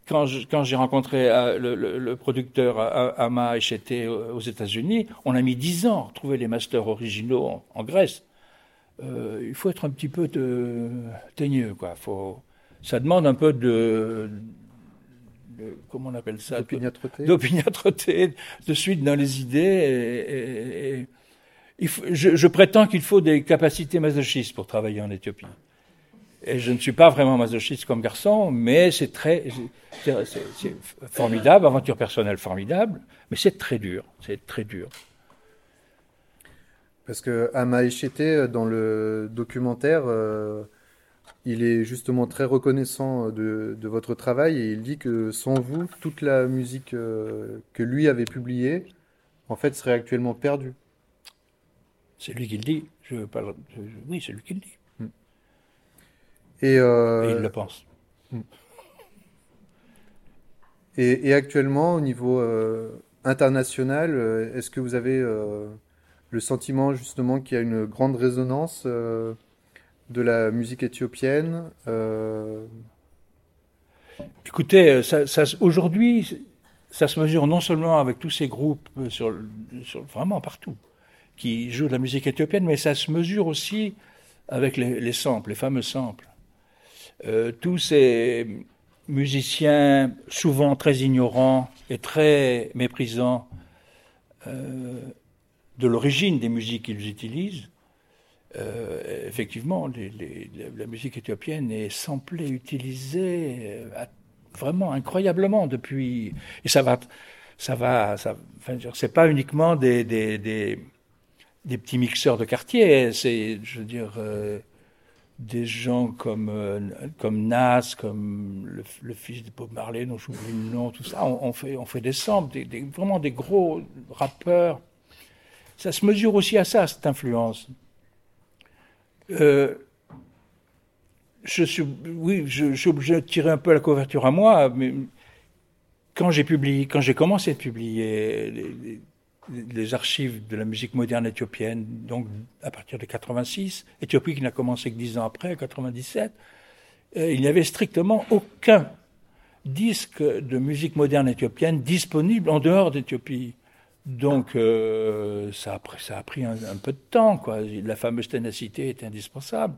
quand, quand j'ai rencontré euh, le, le, le, producteur Ama j'étais aux États-Unis, on a mis dix ans à trouver les masters originaux en, Grèce. Euh, il faut être un petit peu de, teigneux, quoi. Faut, ça demande un peu de, de comment on appelle ça? D'opiniâtreté, de suite dans les idées et, et je, prétends qu'il faut des capacités masochistes pour travailler en Éthiopie. Et je ne suis pas vraiment masochiste comme garçon, mais c'est très, c'est formidable, aventure personnelle formidable, mais c'est très dur, c'est très dur. Parce que Ama dans le documentaire, euh, il est justement très reconnaissant de, de, votre travail et il dit que sans vous, toute la musique que lui avait publiée, en fait, serait actuellement perdue. C'est lui qui le dit. Je, parle, oui, c'est lui qui le dit. Hmm. Et, il le pense. Hmm. Et, actuellement, au niveau euh, international, euh, est-ce que vous avez euh, le sentiment justement qu'il y a une grande résonance de la musique éthiopienne Écoutez, aujourd'hui, ça se mesure non seulement avec tous ces groupes, sur, vraiment partout, qui jouent de la musique éthiopienne, mais ça se mesure aussi avec les, les samples, les fameux samples. tous ces musiciens souvent très ignorants et très méprisants euh, de l'origine des musiques qu'ils utilisent, euh, effectivement, la musique éthiopienne est samplée, utilisée euh, vraiment incroyablement depuis. Et ça va, ça va, c'est pas uniquement des, des, petits mixeurs de quartier, c'est, je veux dire, des gens comme, euh, comme Nas, comme le, fils de Bob Marley, dont j'oublie le nom, tout ça, on, fait, on fait des samples, des, vraiment des gros rappeurs. Ça se mesure aussi à ça, cette influence. Euh, je suis, oui, je, obligé de tirer un peu la couverture à moi, mais quand j'ai publié, quand j'ai commencé à publier les archives de la musique moderne éthiopienne, donc à partir de 86, Éthiopie qui n'a commencé que dix ans après, 97, euh, il n'y avait strictement aucun disque de musique moderne éthiopienne disponible en dehors d'Éthiopie. Donc euh, ça, a pris, un, peu de temps, quoi. La fameuse ténacité est indispensable.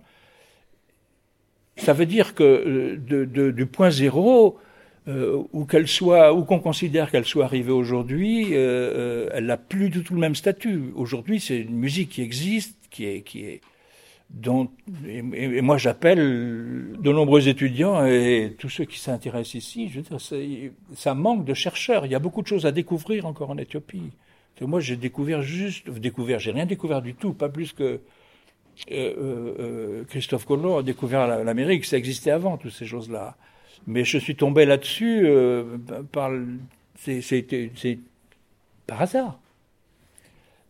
Ça veut dire que euh, du point zéro, euh, ou qu'elle soit, ou qu'on considère qu'elle soit arrivée aujourd'hui, euh, euh, elle n'a plus du tout le même statut. Aujourd'hui, c'est une musique qui existe, qui est, qui est, dont, et, moi j'appelle de nombreux étudiants et tous ceux qui s'intéressent ici, je veux dire, ça manque de chercheurs. Il y a beaucoup de choses à découvrir encore en Éthiopie. moi, j'ai découvert juste, découvert, j'ai rien découvert du tout, pas plus que Christophe Colomb a découvert l'Amérique. Ça existait avant, toutes ces choses-là. Mais je suis tombé là-dessus euh, par, par hasard.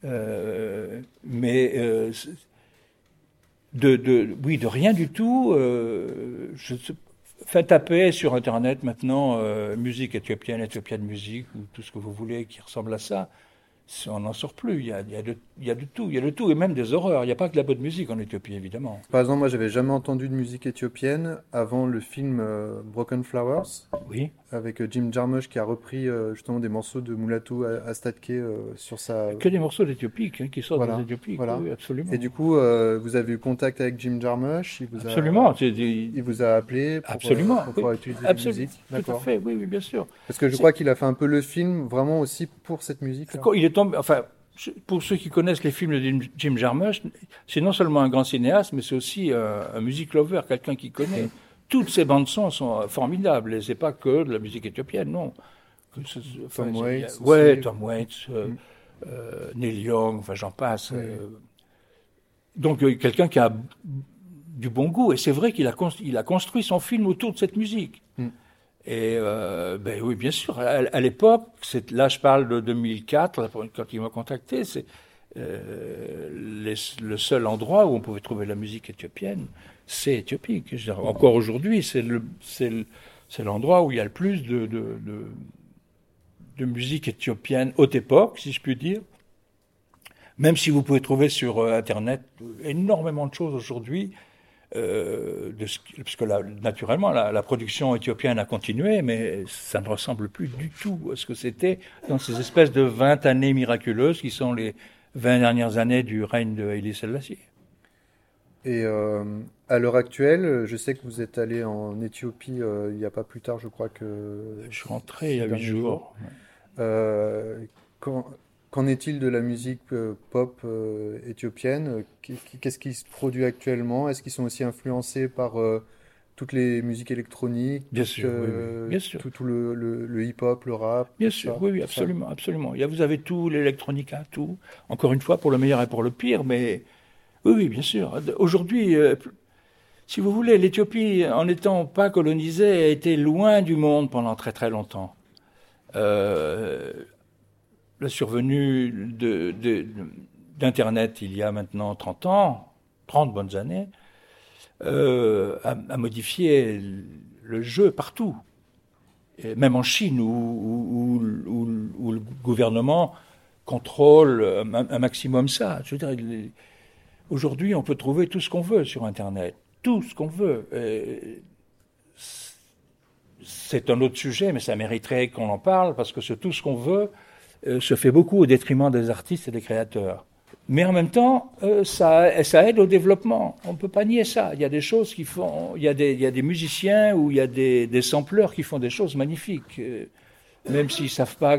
Euh, mais euh, de, de, oui, de rien du tout. fais taper sur Internet maintenant musique éthiopienne, éthiopienne musique, ou tout ce que vous voulez qui ressemble à ça on n'en sort plus. Il y, a, il, y a de, il y, a, de, tout, il y a de tout, et même des horreurs. Il n'y a pas que de la bonne musique en Éthiopie, évidemment. Par exemple, moi, j'avais jamais entendu de musique éthiopienne avant le film euh, Broken Flowers. Oui. Avec euh, Jim Jarmusch qui a repris euh, justement des morceaux de Mulatu Astatke sur sa. Que des morceaux d'Éthiopie hein, qui sortent voilà. Oui, absolument. Et du coup, vous avez eu contact avec Jim Jarmusch. Il vous absolument. A, il vous a appelé pour, absolument. pour pouvoir utiliser la musique. Tout à fait. Oui, oui, bien sûr. Parce que je crois qu'il a fait un peu le film vraiment aussi pour cette musique. Il est tombé. Enfin pour ceux qui connaissent les films de Jim Jarmusch, c'est non seulement un grand cinéaste, mais c'est aussi euh, un music lover, quelqu'un qui connaît. Toutes ces bandes son sont euh, formidables, et c'est pas que de la musique éthiopienne, non. Tom Waits. Ouais, Tom Waits, euh, mm. Neil Young, enfin j'en passe. donc quelqu'un qui a du bon goût, et c'est vrai qu'il a, il a construit son film autour de cette musique. Mm. Et euh, ben oui, bien sûr. À, l'époque, là je parle de 2004, quand il m'a contacté, c'est euh, le seul endroit où on pouvait trouver la musique éthiopienne, c'est Éthiopie. encore aujourd'hui, c'est l'endroit où il y a le plus de, musique éthiopienne haute époque, si je puis dire. Même si vous pouvez trouver sur euh, Internet énormément de choses aujourd'hui, euh, parce que naturellement la, production éthiopienne a continué, mais ça ne ressemble plus du tout à ce que c'était dans ces espèces de 20 années miraculeuses qui sont les 20 dernières années du règne de Haïli Selassie. Et euh, à l'heure actuelle, je sais que vous êtes allé en Éthiopie euh, il n'y a pas plus tard, je crois que. Je suis rentré il y a 8 jours. quand, Qu'en est-il de la musique euh, pop euh, éthiopienne? Qu'est-ce qui se produit actuellement? Est-ce qu'ils sont aussi influencés par euh, toutes les musiques électroniques Bien sûr, Bien sûr. Tout, le, hip-hop, le rap Bien sûr, oui, oui, absolument, absolument. vous avez tout, l'électronica, tout. Encore une fois, pour le meilleur et pour le pire, mais oui, oui, bien sûr. Aujourd'hui, Si vous voulez, l'Éthiopie, en n'étant pas colonisée, a été loin du monde pendant très très longtemps. Euh, la survenue d'Internet il y a maintenant 30 ans, 30 bonnes années, euh, a, modifié le jeu partout. Même en Chine, où, le gouvernement contrôle un, maximum ça. Je veux dire, aujourd'hui, on peut trouver tout ce qu'on veut sur Internet. Tout ce qu'on veut. C'est un autre sujet, mais ça mériterait qu'on en parle, parce que ce tout ce qu'on veut euh, se fait beaucoup au détriment des artistes et des créateurs. Mais en même temps, euh, ça, aide au développement. On ne peut pas nier ça. Il y a des choses qui font. Il y a des, musiciens ou il y a des, des sampleurs qui font des choses magnifiques, euh, même s'ils ne savent pas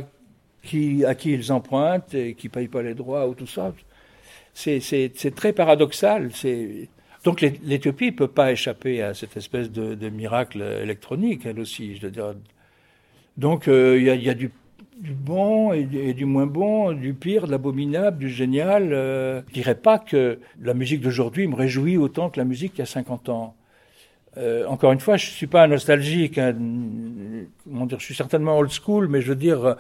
qui, à qui ils empruntent et qui ne payent pas les droits ou tout ça. C'est très paradoxal. Donc l'Éthiopie ne peut pas échapper à cette espèce de, miracle électronique, elle aussi. Je veux dire. Donc il y, a, il y a du bon et, du moins bon, du pire, de l'abominable, du génial. Euh, je dirais pas que la musique d'aujourd'hui me réjouit autant que la musique il y a 50 ans. Euh, encore une fois, je suis pas nostalgique. Hein, je suis certainement old school, mais je veux dire,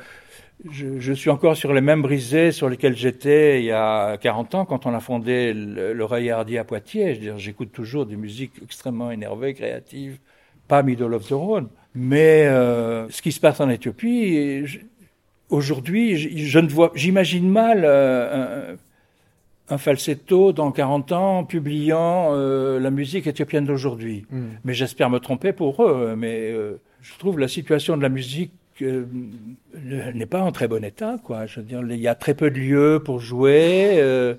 je, je, suis encore sur les mêmes brisées sur lesquelles j'étais il y a 40 ans quand on a fondé l'oreille hardy à Poitiers. J'écoute toujours des musiques extrêmement énervées, créatives, pas Middle of the Road. Mais euh, ce qui se passe en Éthiopie, Aujourd'hui, je ne vois, j'imagine mal euh, un, falsetto dans 40 ans publiant euh, la musique éthiopienne d'aujourd'hui. Hmm. Mais j'espère me tromper pour eux. Mais je trouve la situation de la musique n'est pas en très bon état. Quoi. Je veux dire, il y a très peu de lieux pour jouer.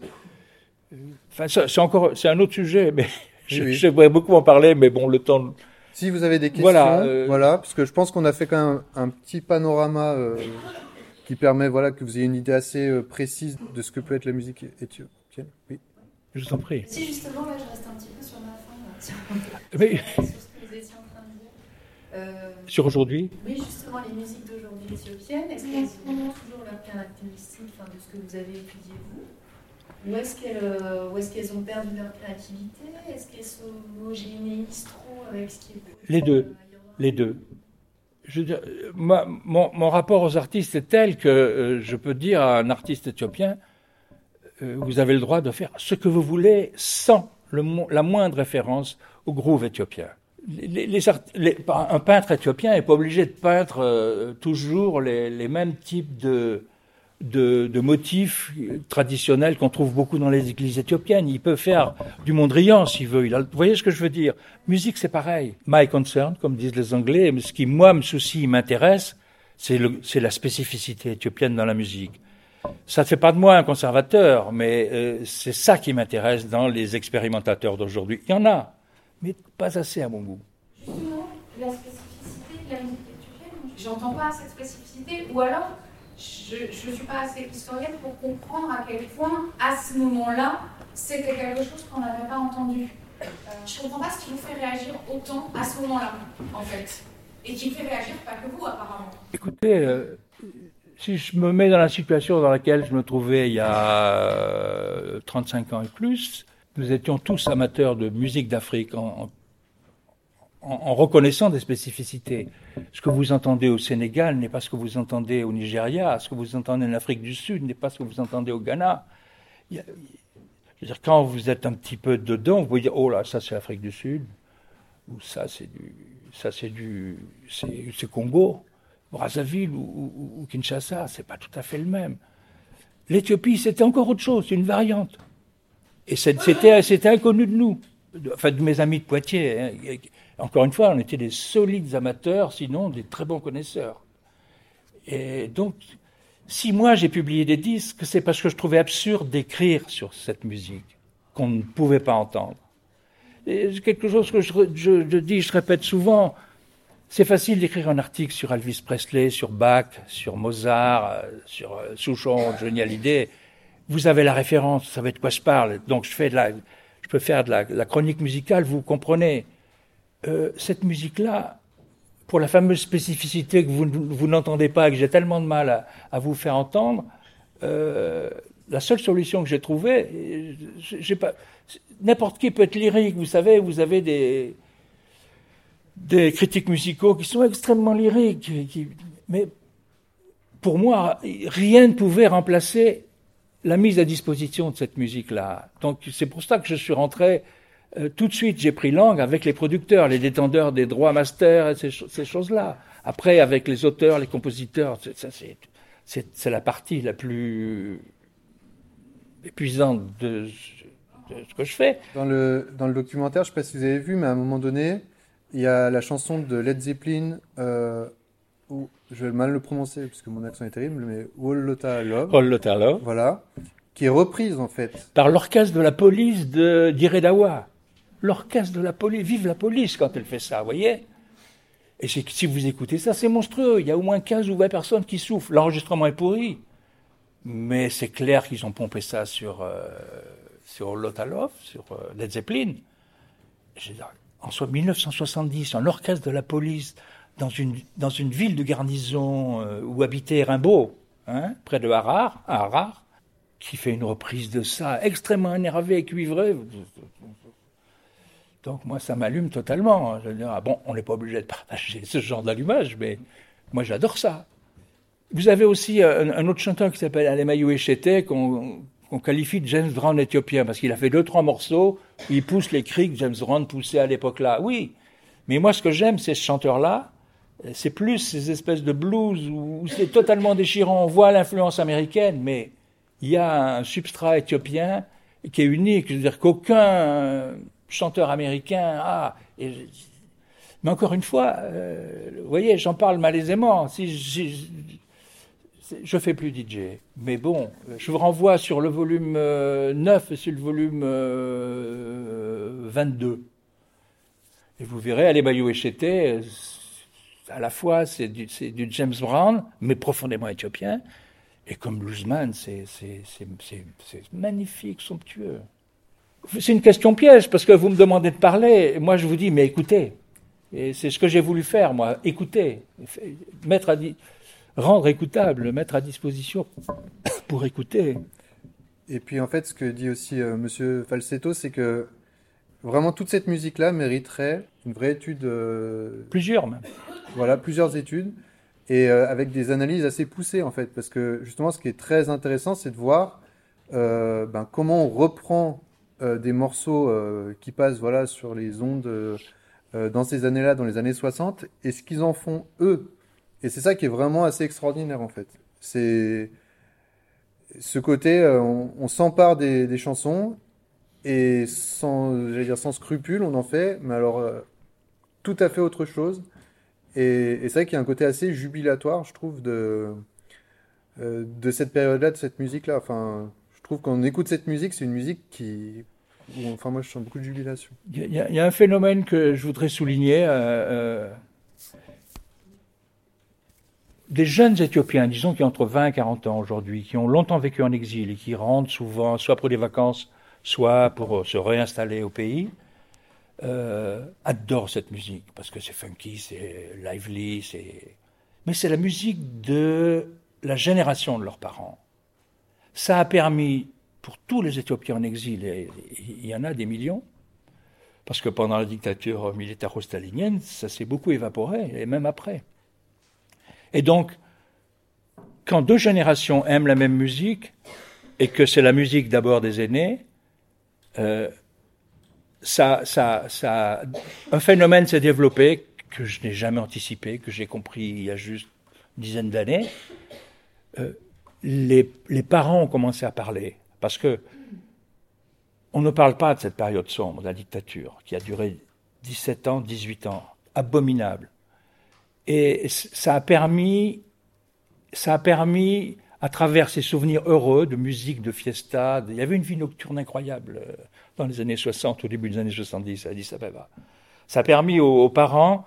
Enfin, c'est encore, c'est un autre sujet. Mais j'aimerais beaucoup en parler. Mais bon, le temps. Si vous avez des questions, voilà, voilà parce que je pense qu'on a fait quand même un petit panorama qui permet voilà, que vous ayez une idée assez euh, précise de ce que peut être la musique éthiopienne. Oui. Je t'en prie. Si, justement, là, je reste un petit peu sur ma fin, sur, oui. sur ce que vous étiez en train de dire. Euh, sur aujourd'hui Oui, justement, les musiques d'aujourd'hui éthiopiennes, est-ce qu'elles ont toujours leurs caractéristiques enfin, de ce que vous avez étudié vous? Ou est-ce qu'elles euh, est qu ont perdu leur créativité? Est-ce qu'elles s'homogénéisent trop avec ce qui est... Les deux. Les deux. Je, moi, mon, mon, rapport aux artistes est tel que euh, je peux dire à un artiste éthiopien, euh, vous avez le droit de faire ce que vous voulez sans le, la moindre référence au groove éthiopien. Un peintre éthiopien n'est pas obligé de peindre euh, toujours les, mêmes types de, motifs traditionnels qu'on trouve beaucoup dans les églises éthiopiennes. Il peut faire du mondrian s'il veut. Vous voyez ce que je veux dire? Musique, c'est pareil. My concern, comme disent les Anglais, ce qui, moi, me soucie, m'intéresse, c'est la spécificité éthiopienne dans la musique. Ça ne fait pas de moi un conservateur, mais euh, c'est ça qui m'intéresse dans les expérimentateurs d'aujourd'hui. Il y en a, mais pas assez à mon goût. Justement, la spécificité de la musique éthiopienne, j'entends pas cette spécificité, ou alors je ne suis pas assez historienne pour comprendre à quel point, à ce moment-là, c'était quelque chose qu'on n'avait pas entendu. Euh, je ne comprends pas ce qui vous fait réagir autant à ce moment-là, en fait. Et qui fait réagir pas que vous, apparemment. Écoutez, euh, si je me mets dans la situation dans laquelle je me trouvais il y a 35 euh, ans et plus, nous étions tous amateurs de musique d'Afrique en, reconnaissant des spécificités. Ce que vous entendez au Sénégal n'est pas ce que vous entendez au Nigeria, ce que vous entendez en Afrique du Sud n'est pas ce que vous entendez au Ghana. quand vous êtes un petit peu dedans, vous pouvez dire, oh là, ça c'est l'Afrique du Sud, ou ça c'est du, ça c'est du, Congo, Brazzaville ou, ou, Kinshasa, c'est pas tout à fait le même. L'Éthiopie, c'était encore autre chose, une variante. Et c'était, inconnu de nous, enfin de mes amis de Poitiers. Hein, encore une fois, on était des solides amateurs, sinon des très bons connaisseurs. Et donc, si moi j'ai publié des disques, c'est parce que je trouvais absurde d'écrire sur cette musique qu'on ne pouvait pas entendre. C'est quelque chose que je, je, dis, je répète souvent. C'est facile d'écrire un article sur Elvis Presley, sur Bach, sur Mozart, sur euh, Souchon, Johnny Hallyday. Vous avez la référence, vous savez de quoi je parle. Donc je fais de la, je peux faire de la, chronique musicale, vous comprenez. Euh, cette musique-là, pour la fameuse spécificité que vous, vous n'entendez pas et que j'ai tellement de mal à, vous faire entendre, euh, la seule solution que j'ai trouvée, j'ai pas, n'importe qui peut être lyrique, vous savez, vous avez des, des critiques musicaux qui sont extrêmement lyriques, mais pour moi, rien ne pouvait remplacer la mise à disposition de cette musique-là. Donc c'est pour ça que je suis rentré euh, tout de suite, j'ai pris langue avec les producteurs, les détendeurs des droits master, et ces, choses-là. Après, avec les auteurs, les compositeurs, c'est la partie la plus épuisante de, ce que je fais. Dans le, dans le documentaire, je ne sais pas si vous avez vu, mais à un moment donné, il y a la chanson de Led Zeppelin, euh, où, je vais mal le prononcer parce que mon accent est terrible, mais All Lotta Love. Voilà. Qui est reprise, en fait. Par l'orchestre de la police de d'Iredawa. L'orchestre de la police. Vive la police quand elle fait ça, vous voyez? Et si vous écoutez ça, c'est monstrueux. Il y a au moins 15 ou 20 personnes qui souffrent. L'enregistrement est pourri. Mais c'est clair qu'ils ont pompé ça sur, euh, sur Love, sur euh, Led Zeppelin. En 1970, en l'orchestre de la police, dans une, dans une ville de garnison euh, où habitait Rimbaud, hein, près de Harare, à Harare, qui fait une reprise de ça, extrêmement énervé et cuivré. Donc moi, ça m'allume totalement. Je dire, ah bon, on n'est pas obligé de partager ce genre d'allumage, mais moi, j'adore ça. Vous avez aussi un, autre chanteur qui s'appelle Alemayu Echete, qu'on qualifie de James Brown éthiopien, parce qu'il a fait deux, trois morceaux où il pousse les cris que James Brown poussait à l'époque-là. Oui, mais moi, ce que j'aime, c'est ce chanteur-là, c'est plus ces espèces de blues où, c'est totalement déchirant. On voit l'influence américaine, mais il y a un substrat éthiopien qui est unique. Je veux dire qu'aucun chanteur américain a. mais encore une fois, euh, vous voyez, j'en parle malaisément. Si je fais plus DJ. Mais bon, je vous renvoie sur le volume 9 euh, et sur le volume 22. Euh, et vous verrez, allez Bayou Echete, à la fois c'est du, James Brown, mais profondément éthiopien, et comme bluesman, c'est magnifique, somptueux. C'est une question piège, parce que vous me demandez de parler, et moi je vous dis, mais écoutez. Et c'est ce que j'ai voulu faire, moi, écouter, mettre à rendre écoutable, mettre à disposition pour écouter. Et puis en fait, ce que dit aussi euh, Monsieur Falsetto, c'est que vraiment toute cette musique-là mériterait une vraie étude. Euh, plusieurs même. Voilà, plusieurs études et euh, avec des analyses assez poussées en fait, parce que justement, ce qui est très intéressant, c'est de voir euh, ben, comment on reprend des morceaux qui passent voilà sur les ondes dans ces années-là, dans les années 60, et ce qu'ils en font eux. Et c'est ça qui est vraiment assez extraordinaire en fait. C'est ce côté, on, s'empare des, des, chansons et sans, dire, sans scrupule, on en fait, mais alors euh, tout à fait autre chose. Et, c'est vrai qu'il y a un côté assez jubilatoire, je trouve, de, euh, de cette période-là, de cette musique-là. Enfin, je trouve qu'on écoute cette musique, c'est une musique qui. Enfin, moi, je sens beaucoup de jubilation. Il y, a un phénomène que je voudrais souligner. Euh, des jeunes Éthiopiens, disons qui ont entre 20 et 40 ans aujourd'hui, qui ont longtemps vécu en exil et qui rentrent souvent, soit pour des vacances, soit pour se réinstaller au pays, euh, adorent cette musique parce que c'est funky, c'est lively, c'est. Mais c'est la musique de la génération de leurs parents. Ça a permis pour tous les Éthiopiens en exil, et il y en a des millions, parce que pendant la dictature militaro-stalinienne, ça s'est beaucoup évaporé, et même après. Et donc, quand deux générations aiment la même musique, et que c'est la musique d'abord des aînés, euh, un phénomène s'est développé que je n'ai jamais anticipé, que j'ai compris il y a juste une dizaine d'années. Euh, les, les, parents ont commencé à parler parce que on ne parle pas de cette période sombre de la dictature qui a duré 17 ans, 18 ans, abominable. Et ça a permis, ça a permis à travers ces souvenirs heureux de musique, de fiesta. Il y avait une vie nocturne incroyable euh, dans les années 60, au début des années 70 à Addis Abeba. Ça a permis aux, parents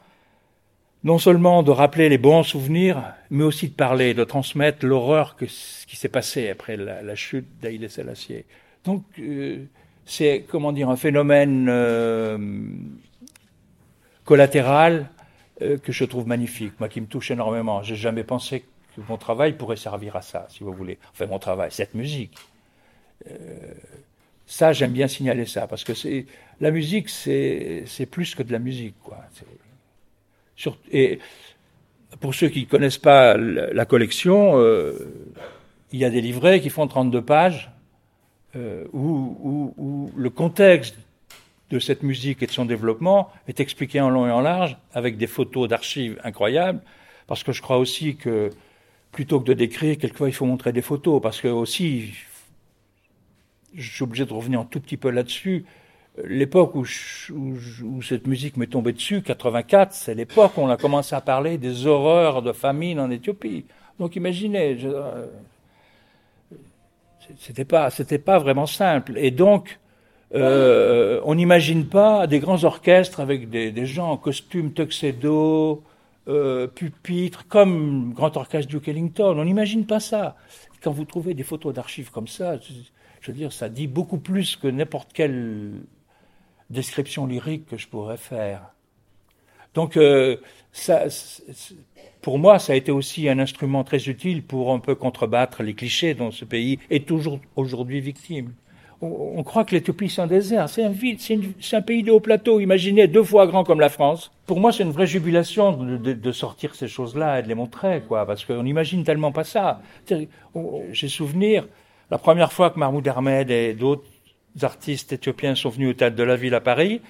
non seulement de rappeler les bons souvenirs, mais aussi de parler, de transmettre l'horreur que qui s'est passé après la, chute d'Aïlé Selassie. Donc, euh, c'est, comment dire, un phénomène euh, collatéral que je trouve magnifique, moi qui me touche énormément. J'ai jamais pensé que mon travail pourrait servir à ça, si vous voulez. Enfin, mon travail, cette musique. Ça, j'aime bien signaler ça, parce que c'est la musique, c'est plus que de la musique. Quoi. et pour ceux qui ne connaissent pas la collection, il y a des livrets qui font 32 pages, où, où le contexte de cette musique et de son développement est expliqué en long et en large, avec des photos d'archives incroyables, parce que je crois aussi que plutôt que de décrire, quelquefois il faut montrer des photos, parce que aussi, je suis obligé de revenir un tout petit peu là-dessus, l'époque où, cette musique m'est tombée dessus, 84, c'est l'époque où on a commencé à parler des horreurs de famine en Éthiopie. Donc imaginez, euh, c'était pas, c'était pas vraiment simple. Et donc, euh, on n'imagine pas des grands orchestres avec des, gens en costume tuxedo, euh, pupitre, comme Grand Orchestre Duke Ellington. On n'imagine pas ça. Quand vous trouvez des photos d'archives comme ça, je veux dire, ça dit beaucoup plus que n'importe quelle description lyrique que je pourrais faire. Donc, euh, pour moi, ça a été aussi un instrument très utile pour un peu contrebattre les clichés dont ce pays est toujours aujourd'hui victime on, croit que l'Éthiopie c'est un désert, c'est un pays de haut plateau. Imaginez deux fois grand comme la France. Pour moi, c'est une vraie jubilation de, sortir ces choses-là et de les montrer, quoi, parce qu'on n'imagine tellement pas ça. J'ai souvenir la première fois que Mahmoud Ahmed et d'autres artistes éthiopiens sont venus au théâtre de la ville à Paris.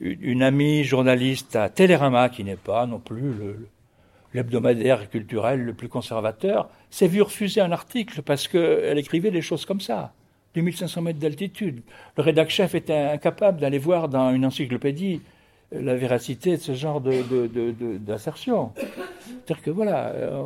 Une, amie journaliste à Télérama, qui n'est pas non plus l'hebdomadaire culturel le plus conservateur, s'est vue refuser un article parce qu'elle écrivait des choses comme ça. 2500 mètres d'altitude. Le rédacteur chef était incapable d'aller voir dans une encyclopédie euh, la véracité de ce genre de, C'est-à-dire que voilà, euh,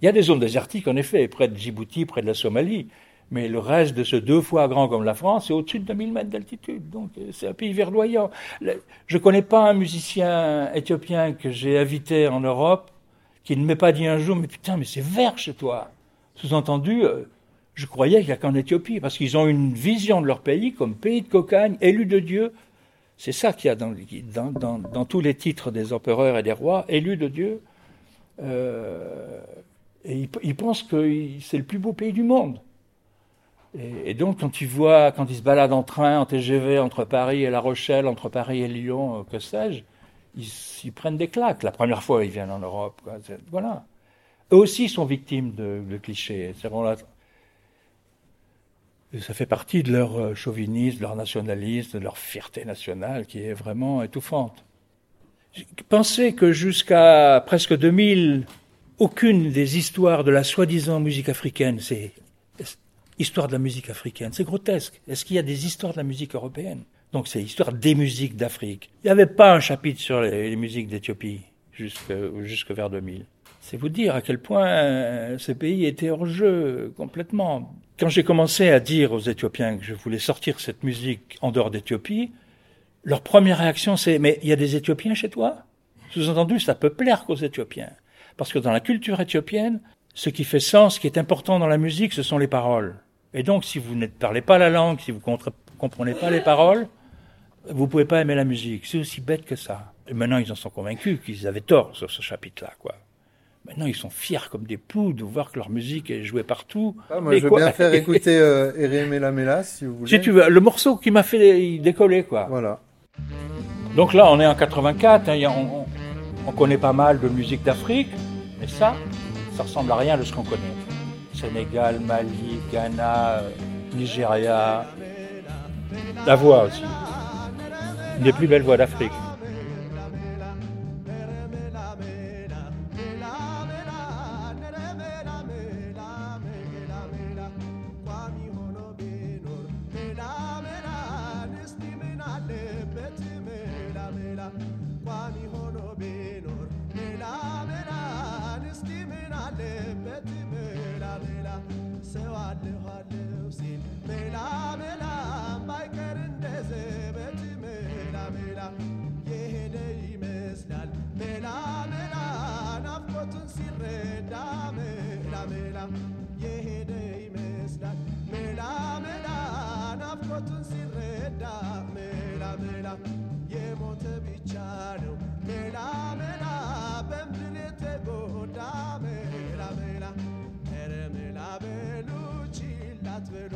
il y a des zones désertiques en effet, près de Djibouti, près de la Somalie, mais le reste de ce deux fois grand comme la France c'est au-dessus de 2000 mètres d'altitude. Donc euh, c'est un pays verdoyant. Je ne connais pas un musicien éthiopien que j'ai invité en Europe qui ne m'ait pas dit un jour, mais putain, mais c'est vert chez toi. Sous-entendu, je croyais qu'il n'y a qu'en Éthiopie, parce qu'ils ont une vision de leur pays comme pays de cocagne, élu de Dieu. C'est ça qu'il y a dans, tous les titres des empereurs et des rois, élu de Dieu. Euh, et ils, pensent que c'est le plus beau pays du monde. Et, donc, quand ils voient, quand ils se baladent en train, en TGV, entre Paris et La Rochelle, entre Paris et Lyon, euh, que sais-je, ils, prennent des claques. La première fois, ils viennent en Europe. Voilà. Eux aussi sont victimes de, clichés. C'est ça fait partie de leur euh, chauvinisme, de leur nationalisme, de leur fierté nationale qui est vraiment étouffante. Pensez que jusqu'à presque 2000, aucune des histoires de la soi-disant musique africaine, c'est histoire de la musique africaine, c'est grotesque. Est-ce qu'il y a des histoires de la musique européenne? Donc c'est l'histoire des musiques d'Afrique. Il n'y avait pas un chapitre sur les, musiques d'Éthiopie jusque, jusque vers 2000. C'est vous dire à quel point euh, ce pays était hors jeu complètement. Quand j'ai commencé à dire aux Éthiopiens que je voulais sortir cette musique en dehors d'Éthiopie, leur première réaction c'est mais il y a des Éthiopiens chez toi? Sous-entendu, ça peut plaire qu'aux Éthiopiens. Parce que dans la culture éthiopienne, ce qui fait sens, ce qui est important dans la musique, ce sont les paroles. Et donc, si vous ne parlez pas la langue, si vous ne comprenez pas les paroles, vous ne pouvez pas aimer la musique. C'est aussi bête que ça. Et maintenant, ils en sont convaincus qu'ils avaient tort sur ce chapitre-là, quoi. Maintenant, ils sont fiers comme des poux de voir que leur musique est jouée partout. Ah, moi, je veux bien faire écouter euh, Mela, si vous voulez. Si tu veux, le morceau qui m'a fait décoller, quoi. Voilà. Donc là, on est en 84, hein, on, on, connaît pas mal de musique d'Afrique, mais ça, ça ressemble à rien de ce qu'on connaît. Sénégal, Mali, Ghana, euh, Nigeria. La voix aussi. Une des plus belles voix d'Afrique. ሲረዳ መላ መላ የሄደ ይመስላል። መላ መላ ናፍቆቱን ሲረዳ መላ መላ የሞተ ብቻ ነው። መላ መላ በምድር የተጎዳ መላ መላ ኧረ መላ በሉ ችላ አትበሉ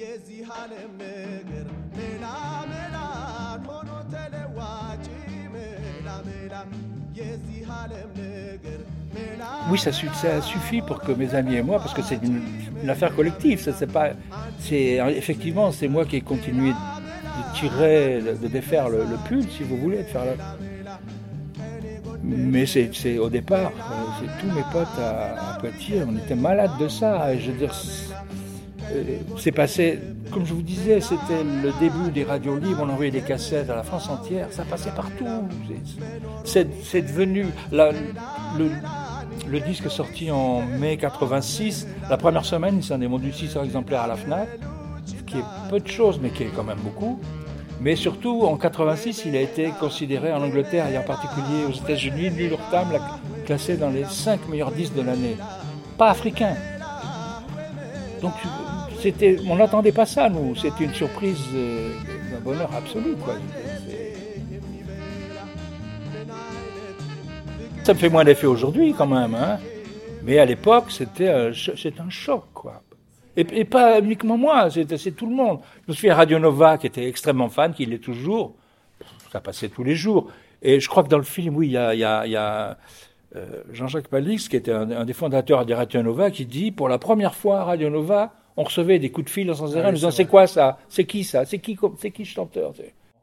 የዚህ ዓለም ነገር መላ መላ ሆኖ ተለዋጭ መላ መላ Oui, ça, suffit pour que mes amis et moi, parce que c'est une, affaire collective, ça c'est pas, c'est effectivement c'est moi qui ai continué de tirer, de défaire le, pull, si vous voulez, de faire Mais c'est au départ, euh, c'est tous mes potes à, Poitiers, on était malades de ça. Je veux dire, euh, c'est passé, comme je vous disais, c'était le début des radios libres, on envoyait des cassettes à la France entière, ça passait partout. C'est devenu le, disque sorti en mai 86. La première semaine, il s'en est vendu 600 exemplaires à la FNAC, ce qui est peu de choses, mais qui est quand même beaucoup. Mais surtout, en 86, il a été considéré en Angleterre et en particulier aux États-Unis, New York l'a classé dans les 5 meilleurs disques de l'année. Pas africain. Donc, on n'attendait pas ça, nous. C'était une surprise euh, d'un bonheur absolu, quoi. Ça me fait moins d'effet aujourd'hui quand même, hein. mais à l'époque c'était un choc. Quoi. Et, pas uniquement moi, c'est tout le monde. Je me souviens Radio Nova qui était extrêmement fan, qui l'est toujours, ça passait tous les jours. Et je crois que dans le film, oui, il y a, euh, Jean-Jacques Palix, qui était un, des fondateurs de Radio Nova, qui dit pour la première fois Radio Nova, on recevait des coups de fil dans son ah, nous disant c'est quoi ça? C'est qui ça? C'est qui, c'est qui ce chanteur?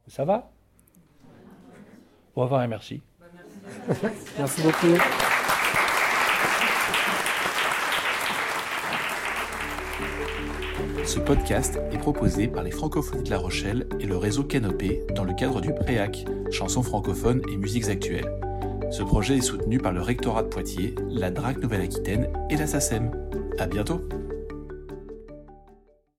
Ça va? Au revoir et merci. Merci beaucoup. Ce podcast est proposé par les Francophonies de La Rochelle et le réseau Canopé dans le cadre du PREAC, chansons francophones et musiques actuelles. Ce projet est soutenu par le rectorat de Poitiers, la DRAC Nouvelle-Aquitaine et la SACEM. À bientôt!